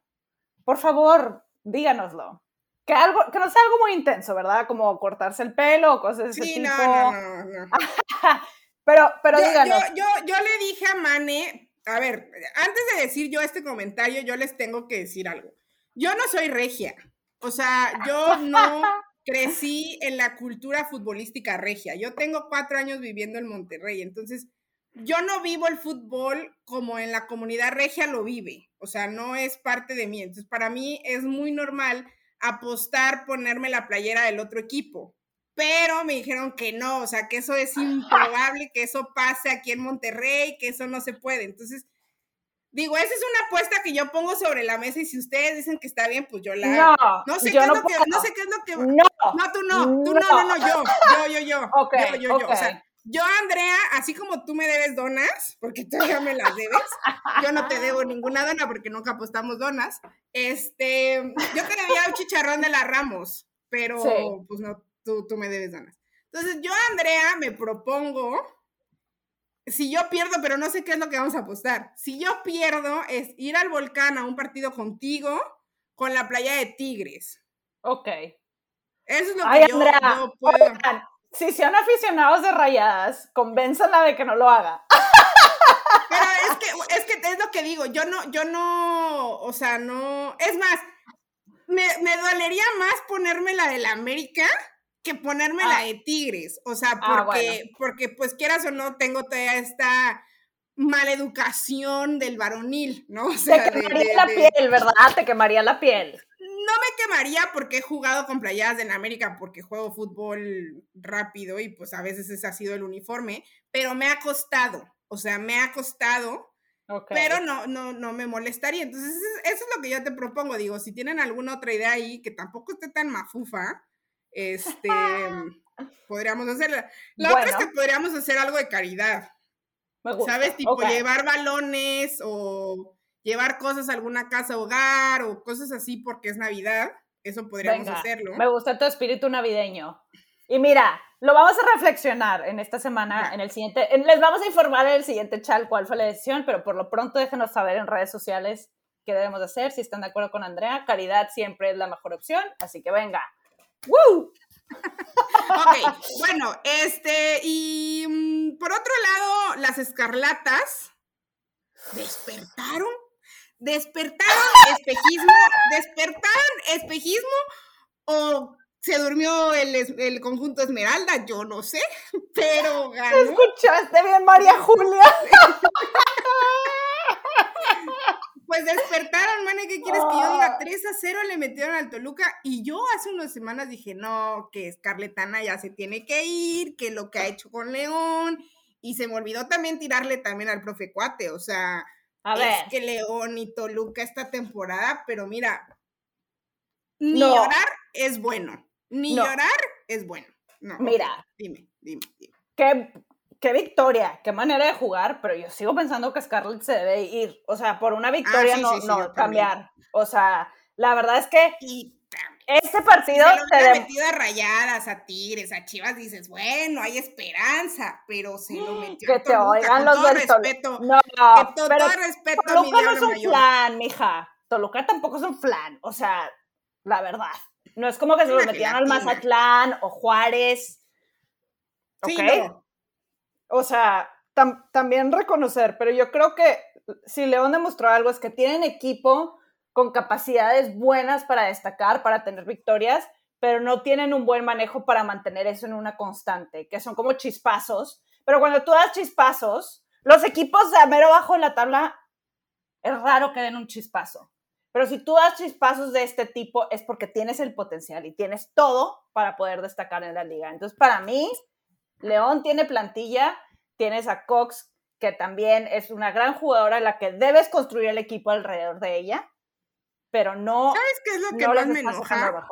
por favor, díganoslo. Que, algo, que no sea algo muy intenso, ¿verdad? Como cortarse el pelo o cosas de ese tipo. No, no, no, pero, pero díganos. Yo, yo, yo le dije a Mane, a ver, antes de decir yo este comentario, yo les tengo que decir algo. Yo no soy regia, o sea, yo no crecí en la cultura futbolística regia. Yo tengo cuatro años viviendo en Monterrey, entonces yo no vivo el fútbol como en la comunidad regia lo vive, o sea, no es parte de mí. Entonces, para mí es muy normal apostar, ponerme la playera del otro equipo pero me dijeron que no, o sea, que eso es improbable, que eso pase aquí en Monterrey, que eso no se puede. Entonces, digo, esa es una apuesta que yo pongo sobre la mesa y si ustedes dicen que está bien, pues yo la No, no sé qué es lo que no sé qué es lo que No, no tú no, tú no, no, no, yo, yo, yo, yo. yo, yo, yo, o sea, yo, Andrea, así como tú me debes donas, porque tú ya me las debes, yo no te debo ninguna dona porque nunca apostamos donas. Este, yo te debía un chicharrón de la Ramos, pero pues no, tú, me debes ganas. Entonces, yo, Andrea, me propongo, si yo pierdo, pero no sé qué es lo que vamos a apostar, si yo pierdo es ir al volcán a un partido contigo con la playa de Tigres. Ok. Eso es lo que yo, puedo. Si son aficionados de rayadas, convénzanla de que no lo haga. Pero es que, es que es lo que digo, yo no, yo no, o sea, no, es más, me, me dolería más ponerme la de la América que ponerme la ah. de Tigres, o sea, ah, porque, porque pues quieras o no, tengo toda esta maleducación del varonil, ¿no? O sea, Te quemaría la piel, ¿verdad? Te quemaría la piel. No me quemaría porque he jugado con playadas en América, porque juego fútbol rápido y pues a veces ese ha sido el uniforme, pero me ha costado, o sea, me ha costado, pero no, no, no me molestaría. Entonces, eso es lo que yo te propongo, digo, si tienen alguna otra idea ahí que tampoco esté tan mafufa, este, podríamos hacer. La otra es que podríamos hacer algo de caridad. ¿Sabes? Tipo llevar balones o llevar cosas a alguna casa hogar o cosas así porque es Navidad. Eso podríamos hacerlo. Me gusta tu espíritu navideño. Y mira, lo vamos a reflexionar en esta semana, en el siguiente, les vamos a informar en el siguiente chat cuál fue la decisión, pero por lo pronto déjenos saber en redes sociales qué debemos hacer, si están de acuerdo con Andrea. Caridad siempre es la mejor opción, así que venga, ¡Woo! ok, bueno, este, y mm, por otro lado, las escarlatas despertaron, despertaron espejismo, despertaron espejismo o se durmió el, el, conjunto Esmeralda, yo no sé, pero ganó. ¿Escuchaste bien, María Julia? Pues despertaron, man, ¿qué quieres que yo diga? 3 a 0 le metieron al Toluca y yo hace unas semanas dije, no, que Scarletana ya se tiene que ir, que lo que ha hecho con León, y se me olvidó también tirarle también al profe Cuate, o sea, a ver. es que León y Toluca esta temporada, pero mira, ni llorar es bueno, ni llorar es bueno. No, mira, dime, dime, dime. ¿Qué qué victoria, qué manera de jugar, pero yo sigo pensando que Scarlett se debe ir. O sea, por una victoria ah, no, no cambiar. O sea, la verdad es que este partido se lo metido a rayadas, a Tigres, a Chivas, dices, bueno, hay esperanza, pero se lo metió que te oigan los del respeto. No, que todo, pero respeto Toluca no es un flan, mija. Toluca tampoco es un flan, o sea, la verdad. No es como que se lo metieran al Mazatlán o Juárez. ¿Ok? o sea, también reconocer, pero yo creo que si León demostró algo es que tienen equipo con capacidades buenas para destacar, para tener victorias, pero no tienen un buen manejo para mantener eso en una constante, que son como chispazos. Pero cuando tú das chispazos, los equipos de mero bajo en la tabla, es raro que den un chispazo. Pero si tú das chispazos de este tipo, es porque tienes el potencial y tienes todo para poder destacar en la liga. Entonces, para mí, León tiene plantilla, tienes a Cox, que también es una gran jugadora, la que debes construir el equipo alrededor de ella, pero no. ¿Sabes qué es lo que más me enoja?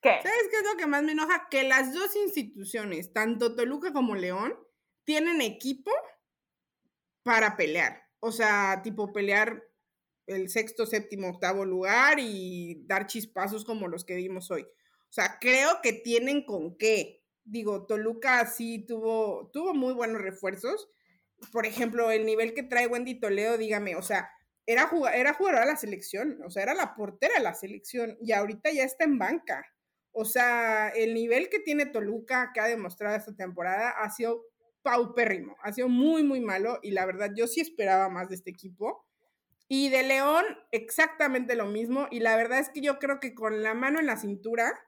¿Qué? ¿Sabes qué es lo que más me enoja? Que las dos instituciones, tanto Toluca como León, tienen equipo para pelear. O sea, tipo pelear el sexto, séptimo, octavo lugar y dar chispazos como los que vimos hoy. O sea, creo que tienen con qué digo, Toluca sí tuvo, tuvo muy buenos refuerzos. Por ejemplo, el nivel que trae Wendy Toledo, dígame, o sea, era, era jugadora de la selección, o sea, era la portera de la selección y ahorita ya está en banca. O sea, el nivel que tiene Toluca, que ha demostrado esta temporada, ha sido paupérrimo, ha sido muy, muy malo y la verdad yo sí esperaba más de este equipo. Y de León, exactamente lo mismo. Y la verdad es que yo creo que con la mano en la cintura,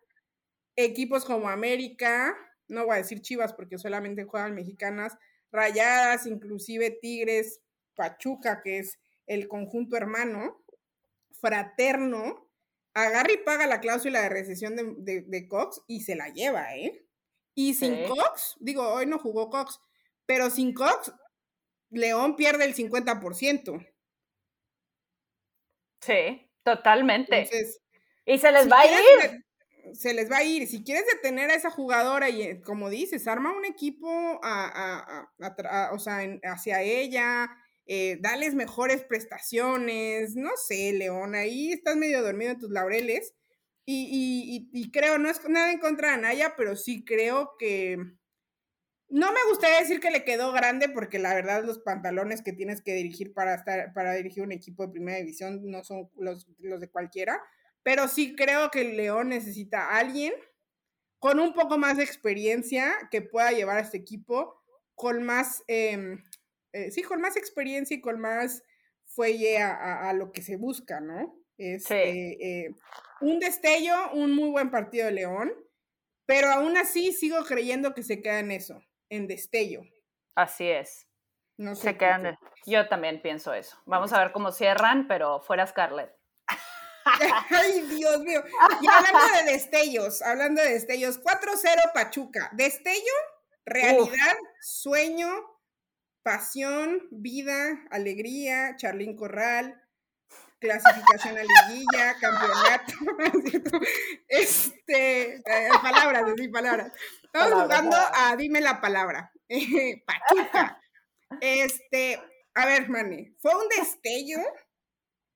equipos como América, no voy a decir Chivas porque solamente juegan mexicanas, Rayadas, inclusive Tigres, Pachuca, que es el conjunto hermano, fraterno, agarra y paga la cláusula de recesión de, Cox y se la lleva, ¿eh? Y sin Cox, digo, hoy no jugó Cox, pero sin Cox, León pierde el 50%. Sí, totalmente. y se les va a ir se les va a ir. Si quieres detener a esa jugadora y, eh, como dices, arma un equipo o sea, hacia ella, eh, dales mejores prestaciones, no sé, León, ahí estás medio dormido en tus laureles. Y, creo, no es nada en contra de Anaya, pero sí creo que... No me gustaría decir que le quedó grande porque la verdad los pantalones que tienes que dirigir para estar para dirigir un equipo de primera división no son los, los de cualquiera, pero sí creo que León necesita a alguien con un poco más de experiencia que pueda llevar a este equipo con más, em, eh, sí, con más experiencia y con más fuelle a, lo que se busca, ¿no? Es sí. Este, eh, un destello, un muy buen partido de León, pero aún así sigo creyendo que se queda en eso, en destello. Así es. No se quedan. Yo también pienso eso. Vamos a ver cómo cierran, pero fuera Scarlett. Ay, Dios mío. Y hablando de destellos, hablando de destellos, 4-0 Pachuca. Destello, realidad, sueño, pasión, vida, alegría, Charlín Corral, clasificación a liguilla, campeonato. este, eh, palabras, sí, palabras. Estamos jugando a dime la palabra. Pachuca. Este, a ver, Mane, fue un destello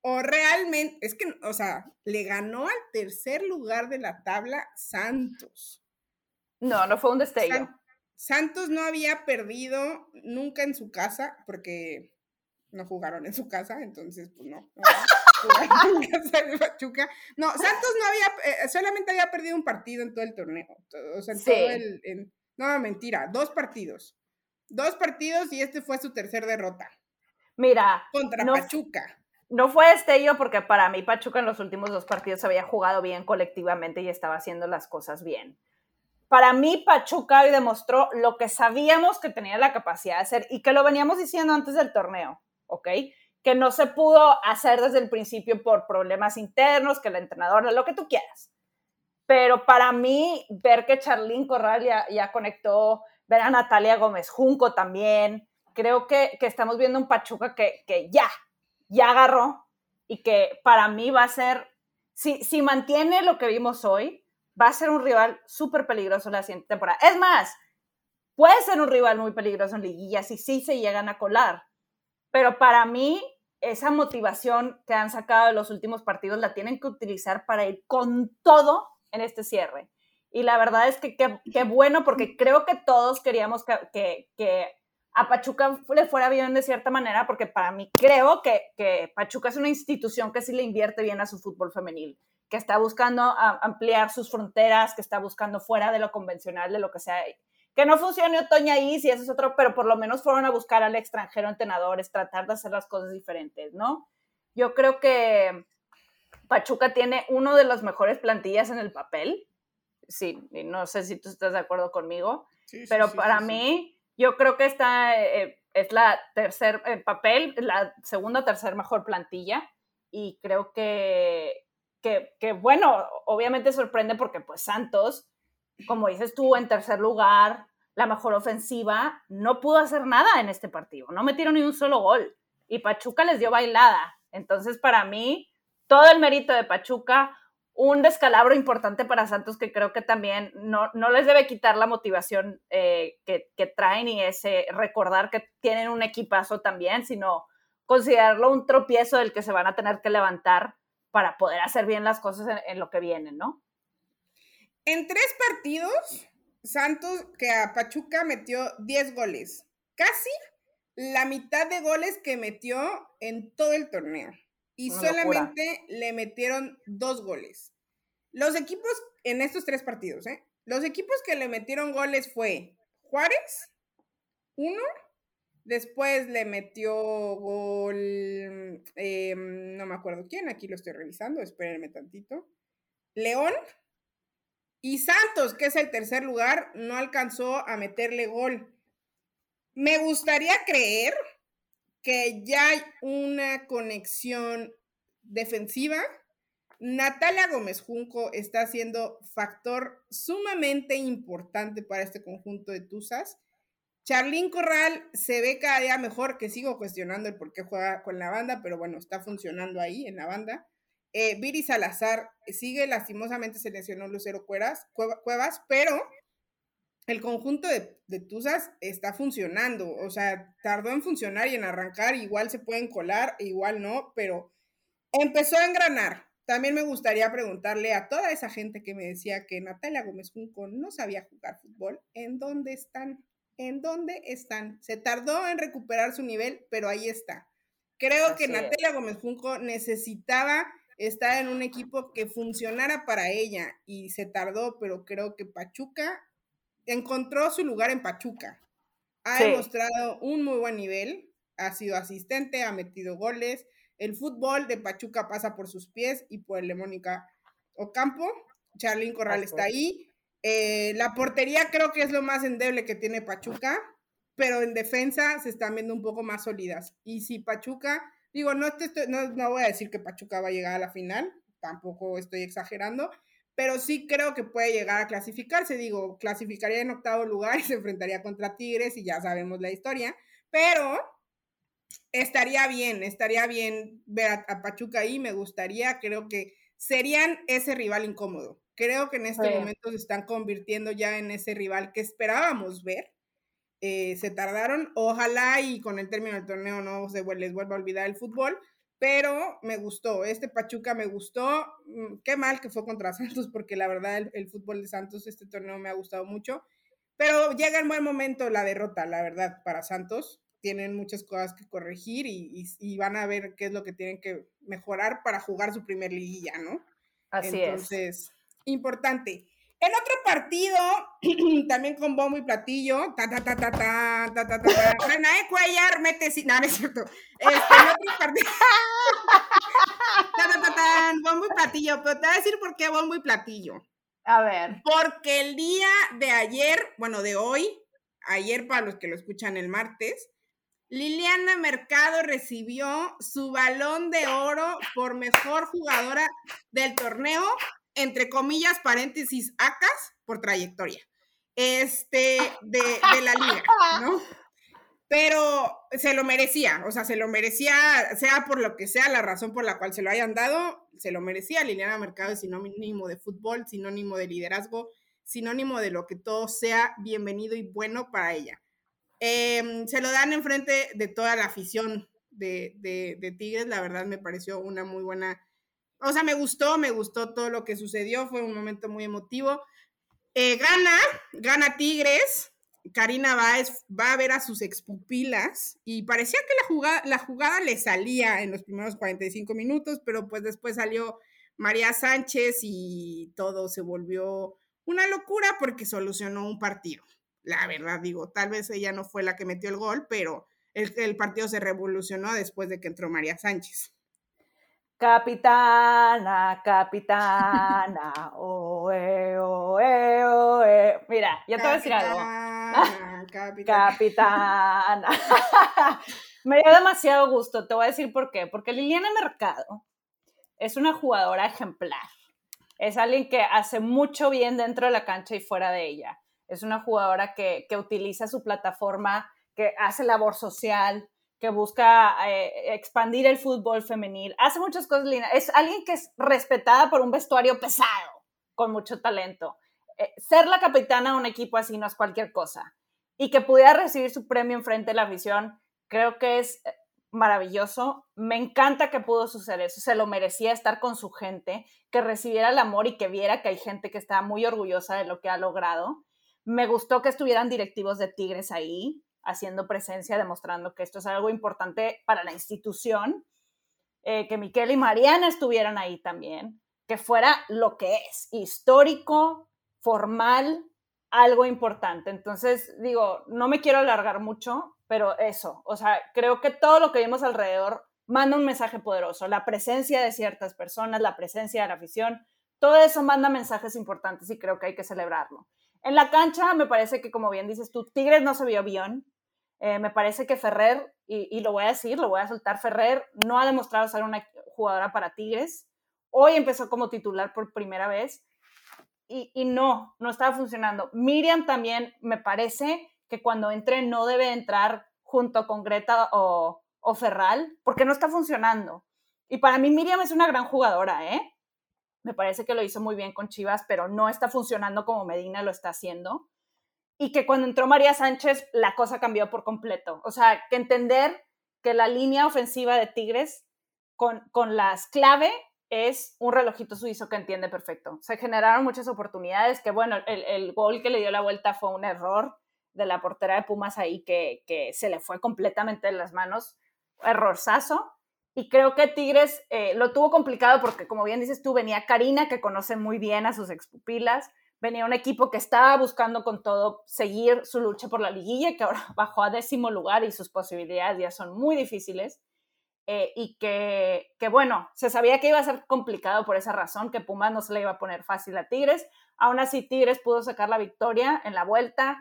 o realmente, es que, o sea, le ganó al tercer lugar de la tabla Santos. No, no fue un destello. Santos no había perdido nunca en su casa, porque no jugaron en su casa, entonces, pues no. no No, Santos no había, eh, solamente había perdido un partido en todo el torneo. O sea, en todo el. no, mentira, dos partidos. Dos partidos y este fue su tercer derrota. Mira. Contra Pachuca no fue destello porque para mí Pachuca en los últimos dos partidos había jugado bien colectivamente y estaba haciendo las cosas bien. Para mí Pachuca hoy demostró lo que sabíamos que tenía la capacidad de hacer y que lo veníamos diciendo antes del torneo, ¿ok? Que no se pudo hacer desde el principio por problemas internos, que el entrenador, lo que tú quieras. Pero para mí, ver que Charlín Corral ya, conectó, ver a Natalia Gómez Junco también, creo que, estamos viendo un Pachuca que, que ya, ya agarró y que para mí va a ser, si, si mantiene lo que vimos hoy, va a ser un rival súper peligroso la siguiente temporada. Es más, puede ser un rival muy peligroso en liguilla si sí se llegan a colar. Pero para mí, esa motivación que han sacado de los últimos partidos la tienen que utilizar para ir con todo en este cierre. Y la verdad es que qué bueno, porque creo que todos queríamos que, a Pachuca le fuera bien de cierta manera, porque para mí creo que, que, Pachuca es una institución que sí le invierte bien a su fútbol femenil, que está buscando ampliar sus fronteras, que está buscando fuera de lo convencional, de lo que sea. Que no funcione Otoña ahí, si eso es otro, pero por lo menos fueron a buscar al extranjero entrenadores, tratar de hacer las cosas diferentes, ¿no? Yo creo que Pachuca tiene uno de las mejores plantillas en el papel. Sí, no sé si tú estás de acuerdo conmigo, pero para mí yo creo que esta eh, es la tercer eh, papel, la segunda o tercer mejor plantilla y creo que, que, bueno, obviamente sorprende porque pues Santos, como dices tú, en tercer lugar, la mejor ofensiva, no pudo hacer nada en este partido, no metieron ni un solo gol y Pachuca les dio bailada. Entonces, para mí, todo el mérito de Pachuca, un descalabro importante para Santos que creo que también no, les debe quitar la motivación eh, que, traen y ese recordar que tienen un equipazo también, sino considerarlo un tropiezo del que se van a tener que levantar para poder hacer bien las cosas en, lo que vienen, ¿no? En tres partidos, Santos, que a Pachuca metió 10 goles, casi la mitad de goles que metió en todo el torneo y solamente le metieron dos goles. Los equipos en estos tres partidos, ¿eh? Los equipos que le metieron goles fue Juárez, uno, después le metió gol, em, no me acuerdo quién, aquí lo estoy revisando, espérenme tantito, León y Santos, que es el tercer lugar, no alcanzó a meterle gol. Me gustaría creer que ya hay una conexión defensiva. Natalia Gómez Junco está siendo factor sumamente importante para este conjunto de Tuzas. Charlín Corral se ve cada día mejor, que sigo cuestionando el por qué juega con la banda, pero bueno, está funcionando ahí en la banda. Eh, Viri Salazar sigue lastimosamente se lesionó Lucero Cuevas, Cuevas pero el conjunto de, de Tuzas está funcionando, o sea, tardó en funcionar y en arrancar, igual se pueden colar, igual no, pero empezó a engranar. También me gustaría preguntarle a toda esa gente que me decía que Natalia Gómez Junco no sabía jugar fútbol, ¿en dónde están? ¿En dónde están? Se tardó en recuperar su nivel, pero ahí está. Creo que Natalia Gómez Junco necesitaba estar en un equipo que funcionara para ella y se tardó, pero creo que Pachuca encontró su lugar en Pachuca. Ha demostrado un muy buen nivel, ha sido asistente, ha metido goles. El fútbol de Pachuca pasa por sus pies y por el de Mónica Ocampo. Charlín Corral está ahí. Eh, la portería creo que es lo más endeble que tiene Pachuca, pero en defensa se están viendo un poco más sólidas. Y si Pachuca, digo, no, no, no voy a decir que Pachuca va a llegar a la final, tampoco estoy exagerando, pero sí creo que puede llegar a clasificarse. Digo, clasificaría en octavo lugar y se enfrentaría contra Tigres y ya sabemos la historia, pero estaría bien, estaría bien ver a, Pachuca ahí, me gustaría, creo que serían ese rival incómodo. Creo que en este momento se están convirtiendo ya en ese rival que esperábamos ver. Eh, se tardaron, ojalá y con el término del torneo no se les vuelva a olvidar el fútbol, pero me gustó, este Pachuca me gustó, mm, qué mal que fue contra Santos, porque la verdad el, fútbol de Santos, este torneo me ha gustado mucho, pero llega en buen momento la derrota, la verdad, para Santos, tienen muchas cosas que corregir y, van a ver qué es lo que tienen que mejorar para jugar su primer liguilla, ¿no? Así es. Importante. El otro partido, también con bombo y platillo, ta ta ta ta ta ta ta ta, Renae Cuellar mete sin, no, no es cierto. Este, el otro partido, ta ta ta ta, bombo y platillo, pero te voy a decir por qué bombo y platillo. A ver. Porque el día de ayer, bueno, de hoy, ayer para los que lo escuchan el martes, Liliana Mercado recibió su balón de oro por mejor jugadora del torneo, entre comillas, paréntesis, ACAS, por trayectoria, este, de, de la liga, ¿no? Pero se lo merecía, o sea, se lo merecía, sea por lo que sea la razón por la cual se lo hayan dado, se lo merecía. Liliana Mercado es sinónimo de fútbol, sinónimo de liderazgo, sinónimo de lo que todo sea bienvenido y bueno para ella. Em, se lo dan enfrente de toda la afición de, de, Tigres, la verdad me pareció una muy buena, o sea, me gustó, me gustó todo lo que sucedió, fue un momento muy emotivo. Eh, gana, gana Tigres, Karina Báez va a ver a sus expupilas y parecía que la jugada, la jugada le salía en los primeros 45 minutos, pero pues después salió María Sánchez y todo se volvió una locura porque solucionó un partido. La verdad, digo, tal vez ella no fue la que metió el gol, pero el, partido se revolucionó después de que entró María Sánchez. Capitana, capitana, oe, oe, oe. Mira, ya te voy a decir algo. Capitana. capitana. Me dio demasiado gusto, te voy a decir por qué. Porque Liliana Mercado es una jugadora ejemplar es alguien que hace mucho bien dentro de la cancha y fuera de ella. Es una jugadora que, utiliza su plataforma, que hace labor social, que busca eh, expandir el fútbol femenil, hace muchas cosas lindas. Es alguien que es respetada por un vestuario pesado, con mucho talento. Eh, ser la capitana de un equipo así no es cualquier cosa. Y que pudiera recibir su premio enfrente de la afición, creo que es eh, maravilloso. Me encanta que pudo suceder eso. Se lo merecía estar con su gente, que recibiera el amor y que viera que hay gente que está muy orgullosa de lo que ha logrado. Me gustó que estuvieran directivos de Tigres ahí, haciendo presencia, demostrando que esto es algo importante para la institución. Eh, que Miquel y Mariana estuvieran ahí también, que fuera lo que es, histórico, formal, algo importante. Entonces, digo, no me quiero alargar mucho, pero eso, o sea, creo que todo lo que vimos alrededor manda un mensaje poderoso. La presencia de ciertas personas, la presencia de la afición, todo eso manda mensajes importantes y creo que hay que celebrarlo. En la cancha, me parece que, como bien dices tú, Tigres no se vio bien. Eh, me parece que Ferrer, y, lo voy a decir, lo voy a soltar, Ferrer no ha demostrado ser una jugadora para Tigres. Hoy empezó como titular por primera vez y, y no, no estaba funcionando. Miriam también me parece que cuando entre no debe entrar junto con Greta o, o Ferral, porque no está funcionando. Y para mí Miriam es una gran jugadora, ¿eh? Me parece que lo hizo muy bien con Chivas, pero no está funcionando como Medina lo está haciendo. Y que cuando entró María Sánchez, la cosa cambió por completo. O sea, que entender que la línea ofensiva de Tigres con, con las clave es un relojito suizo que entiende perfecto. Se generaron muchas oportunidades, que bueno, el, el gol que le dio la vuelta fue un error, de la portera de Pumas ahí que, se le fue completamente de las manos, errorzazo. Y creo que Tigres eh, lo tuvo complicado porque, como bien dices tú, venía Karina, que conoce muy bien a sus expupilas, venía un equipo que estaba buscando con todo seguir su lucha por la liguilla, que ahora bajó a décimo lugar y sus posibilidades ya son muy difíciles. Eh, y que, que, bueno, se sabía que iba a ser complicado por esa razón, que Pumas no se le iba a poner fácil a Tigres. Aún así, Tigres pudo sacar la victoria en la vuelta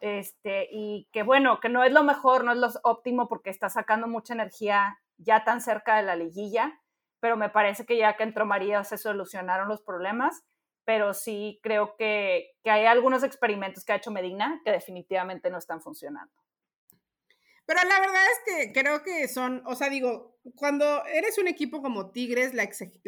este, y que bueno, que no es lo mejor, no es lo óptimo porque está sacando mucha energía ya tan cerca de la liguilla, pero me parece que ya que entró María se solucionaron los problemas, pero sí creo que, que hay algunos experimentos que ha hecho Medina que definitivamente no están funcionando. Pero la verdad es que creo que son, o sea, digo, cuando eres un equipo como Tigres, la,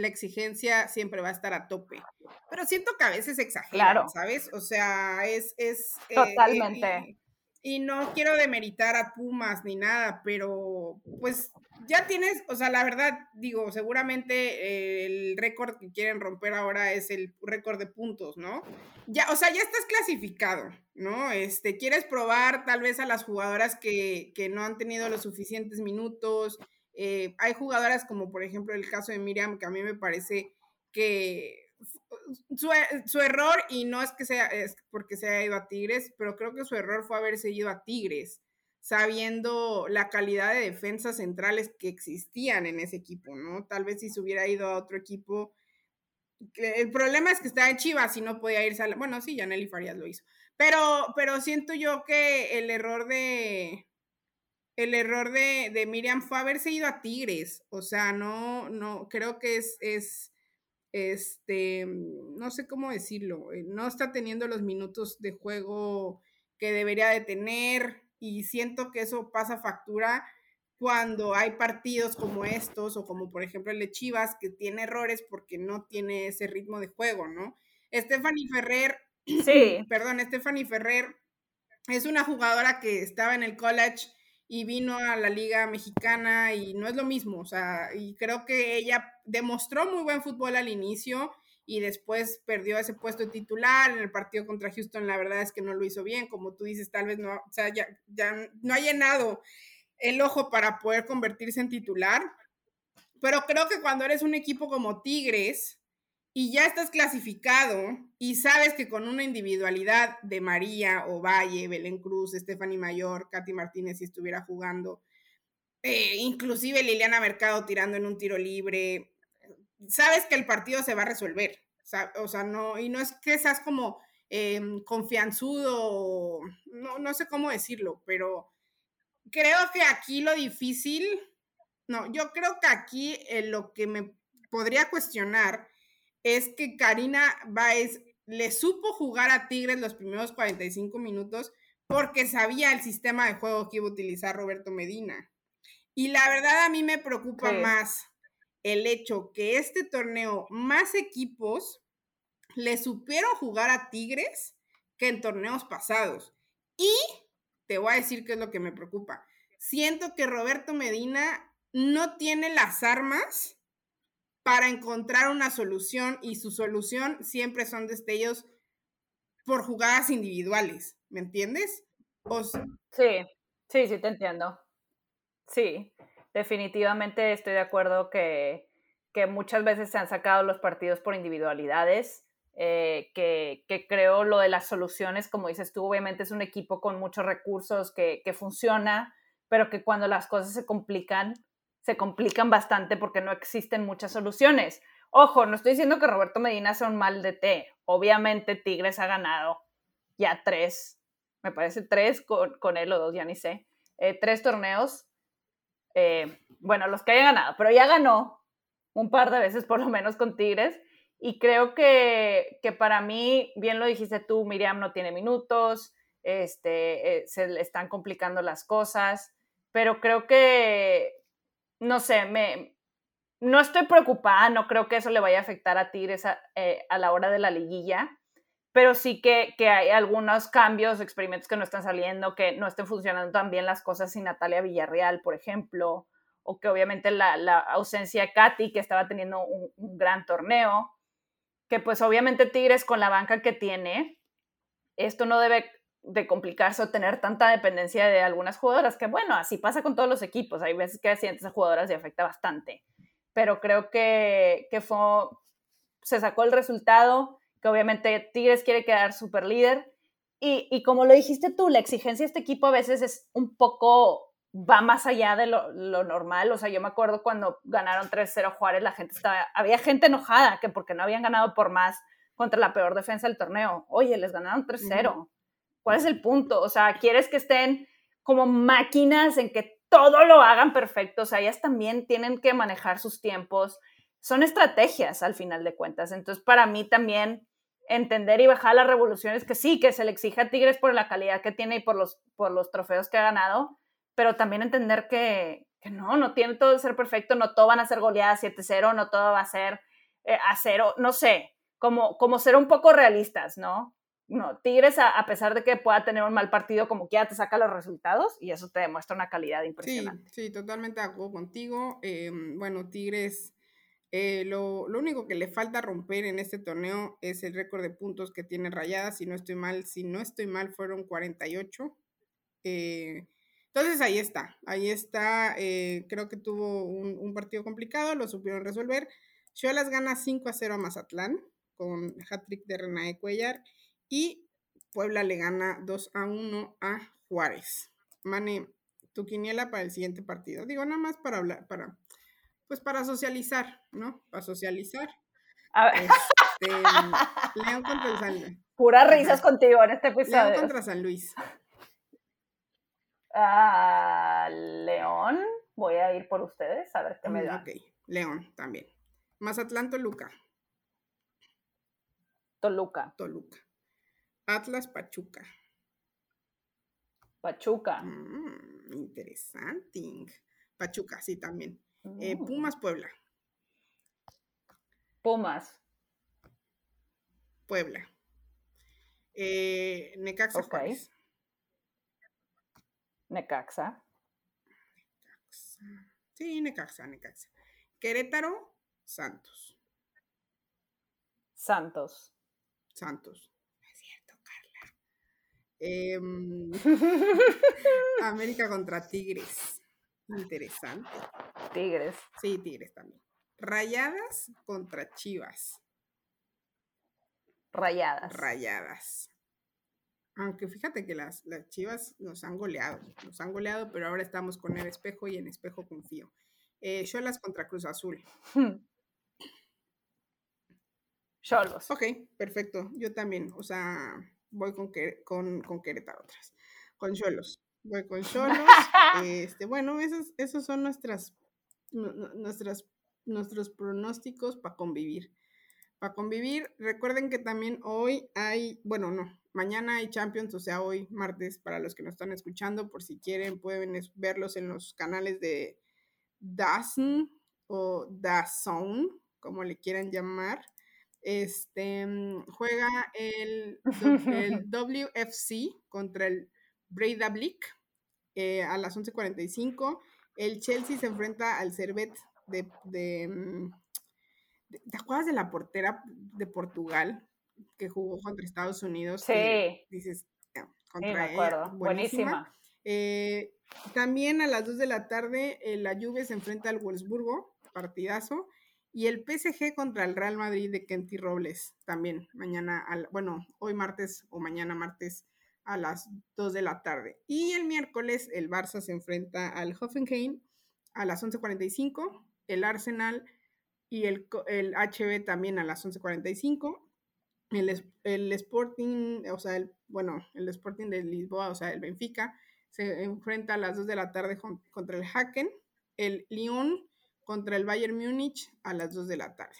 exigencia siempre va a estar a tope. Pero siento que a veces exageran, ¿sabes? O sea, es... es eh, Totalmente. Y, no quiero demeritar a Pumas ni nada, pero pues ya tienes, o sea, la verdad, digo, seguramente el récord que quieren romper ahora es el récord de puntos, ¿no? Ya, o sea, ya estás clasificado, ¿no? Este, quieres probar tal vez a las jugadoras que, que no han tenido los suficientes minutos. Eh, hay jugadoras como, por ejemplo, el caso de Miriam, que a mí me parece que su, error, y no es que sea es porque se haya ido a Tigres, pero creo que su error fue haberse ido a Tigres, sabiendo la calidad de defensas centrales que existían en ese equipo, ¿no? Tal vez si se hubiera ido a otro equipo. El problema es que estaba en Chivas y no podía irse a Bueno, sí, ya Nelly Farías lo hizo. Pero, pero siento yo que el error de, el error de, de, Miriam fue haberse ido a Tigres. O sea, no, no, creo que es, es, este, no sé cómo decirlo, eh, no está teniendo los minutos de juego que debería de tener y siento que eso pasa factura cuando hay partidos como estos o como por ejemplo el de Chivas que tiene errores porque no tiene ese ritmo de juego, ¿no? Stephanie Ferrer, sí. perdón, Stephanie Ferrer es una jugadora que estaba en el college y vino a la Liga Mexicana y no es lo mismo, o sea, y creo que ella demostró muy buen fútbol al inicio y después perdió ese puesto de titular en el partido contra Houston, la verdad es que no lo hizo bien, como tú dices, tal vez no, o sea, ya, ya no ha llenado el ojo para poder convertirse en titular, pero creo que cuando eres un equipo como Tigres, y ya estás clasificado y sabes que con una individualidad de María Ovalle, Belén Cruz, Stephanie Mayor, Katy Martínez si estuviera jugando, eh, inclusive Liliana Mercado tirando en un tiro libre, sabes que el partido se va a resolver. O sea, no, y no es que seas como em, confianzudo, no, no sé cómo decirlo, pero creo que aquí lo difícil, no, yo creo que aquí eh, lo que me podría cuestionar es que Karina Baez le supo jugar a Tigres los primeros 45 minutos porque sabía el sistema de juego que iba a utilizar Roberto Medina. Y la verdad a mí me preocupa más el hecho que este torneo más equipos le supieron jugar a Tigres que en torneos pasados. Y te voy a decir qué es lo que me preocupa. Siento que Roberto Medina no tiene las armas para encontrar una solución y su solución siempre son destellos por jugadas individuales, ¿me entiendes? sí, sí, sí, te entiendo. Sí, definitivamente estoy de acuerdo que, muchas veces se han sacado los partidos por individualidades, eh, que, creo lo de las soluciones, como dices tú, obviamente es un equipo con muchos recursos que, que funciona, pero que cuando las cosas se complican, se complican bastante porque no existen muchas soluciones. Ojo, no estoy diciendo que Roberto Medina sea un mal de té. Obviamente Tigres ha ganado ya tres, me parece tres con, él o dos, ya ni sé, eh, tres torneos. Eh, bueno, los que haya ganado, pero ya ganó un par de veces por lo menos con Tigres. Y creo que, que para mí, bien lo dijiste tú, Miriam no tiene minutos, este, eh, se le están complicando las cosas, pero creo que no sé, me, no estoy preocupada, no creo que eso le vaya a afectar a Tigres a, eh, a la hora de la liguilla, pero sí que, hay algunos cambios, experimentos que no están saliendo, que no estén funcionando tan bien las cosas sin Natalia Villarreal, por ejemplo, o que obviamente la, ausencia de Katy, que estaba teniendo un, un, gran torneo, que pues obviamente Tigres con la banca que tiene, esto no debe de complicarse o tener tanta dependencia de algunas jugadoras, que bueno, así pasa con todos los equipos, hay veces que accidentes a jugadoras y afecta bastante, pero creo que, que se sacó el resultado, que obviamente Tigres quiere quedar super líder, y, y, como lo dijiste tú, la exigencia de este equipo a veces es un poco, va más allá de lo, lo normal, o sea, yo me acuerdo cuando ganaron 3-0 Juárez, la gente estaba, había gente enojada, que porque no habían ganado por más contra la peor defensa del torneo, oye, les ganaron 3-0. ¿Cuál es el punto? O sea, ¿quieres que estén como máquinas en que todo lo hagan perfecto? O sea, ellas también tienen que manejar sus tiempos. Son estrategias al final de cuentas. Entonces, para mí también entender y bajar las revoluciones que sí, que se le exige a Tigres por la calidad que tiene y por los, por los trofeos que ha ganado, pero también entender que, no, no tiene todo ser perfecto, no todo van a ser goleadas 7-0, no todo va a ser eh, a cero, no sé, como, como ser un poco realistas, ¿no? No, Tigres, a, pesar de que pueda tener un mal partido, como que ya te saca los resultados y eso te demuestra una calidad impresionante. Sí, sí totalmente de acuerdo contigo. Em, bueno, Tigres, eh, lo, único que le falta romper en este torneo es el récord de puntos que tiene Rayadas. Si no estoy mal, si no estoy mal, fueron 48. Eh, entonces ahí está, ahí está. Eh, creo que tuvo un, un, partido complicado, lo supieron resolver. las gana 5 a 0 a Mazatlán con hat-trick de Renae Cuellar y Puebla le gana 2 a 1 a Juárez. Mane, tu quiniela para el siguiente partido. Digo, nada más para hablar, para, pues para socializar, ¿no? Para socializar. Este, León contra el San Luis. Puras risas contigo en este episodio. León contra San Luis. Ah, León, voy a ir por ustedes a ver qué me Mm, da. Ok, León también. Mazatlán, Toluca. Toluca, Toluca. Atlas, Pachuca. Pachuca. Mm, interesante. Pachuca, sí, también. Eh, Mm. Pumas, Puebla. Pumas. Puebla. Eh, Necaxa, Ok. Juárez. Necaxa. Sí, Necaxa, Necaxa. Querétaro, Santos. Santos. Santos. No es cierto, Carla. Em, América contra Tigres. Interesante. Tigres. Sí, Tigres también. Rayadas contra Chivas. Rayadas. Rayadas. Aunque fíjate que las, las Chivas nos han goleado, nos han goleado, pero ahora estamos con el espejo y en espejo confío. Eh, Cholas contra Cruz Azul. Cholos. Ok, perfecto. Yo también, o sea, voy con, con, con Querétaro otras. Con Cholos. Voy con Cholos. este, bueno, esos, esos son nuestras, nu- nu- nuestras, nuestros pronósticos para convivir. Para convivir, recuerden que también hoy hay, bueno, no, mañana hay Champions, o sea, hoy martes, para los que nos están escuchando, por si quieren, pueden verlos en los canales de DAZN o DAZN, como le quieran llamar. Este mm, juega el, WFC contra el Breidablik eh, a las 11:45. El Chelsea se enfrenta al Servet de, de, mm, de- ¿Te acuerdas de la portera de Portugal que jugó contra Estados Unidos? Sí. dices, "Ah, Sí, contra me ella, acuerdo. Buenísima. eh, también a las 2 de la tarde eh, la Juve se enfrenta al Wolfsburgo, partidazo. Y el PSG contra el Real Madrid de Kenty Robles, también mañana, al, bueno, hoy martes o mañana martes a las 2 de la tarde. Y el miércoles el Barça se enfrenta al Hoffenheim a las 11.45, el Arsenal y el, el HB también a las 11.45. El, el Sporting, o sea, el, bueno, el Sporting de Lisboa, o sea, el Benfica, se enfrenta a las 2 de la tarde contra el Haken. El Lyon contra el Bayern Múnich a las 2 de la tarde.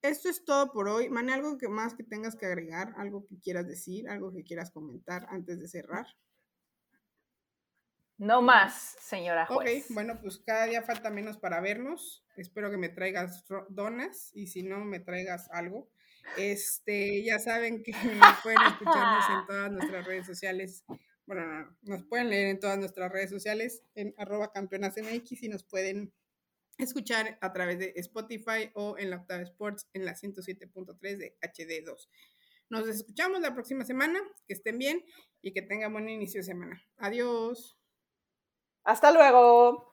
Esto es todo por hoy. Mane, ¿algo que más que tengas que agregar? ¿Algo que quieras decir? ¿Algo que quieras comentar antes de cerrar? No más, señora Ok, juez. bueno, pues cada día falta menos para vernos. Espero que me traigas donas y si no, me traigas algo. Este, ya saben que pueden escucharnos en todas nuestras redes sociales. Bueno, no, no, nos pueden leer en todas nuestras redes sociales en arroba campeonasmx y nos pueden escuchar a través de Spotify o en la Octava Sports en la 107.3 de HD2. Nos escuchamos la próxima semana. Que estén bien y que tengan buen inicio de semana. Adiós. Hasta luego.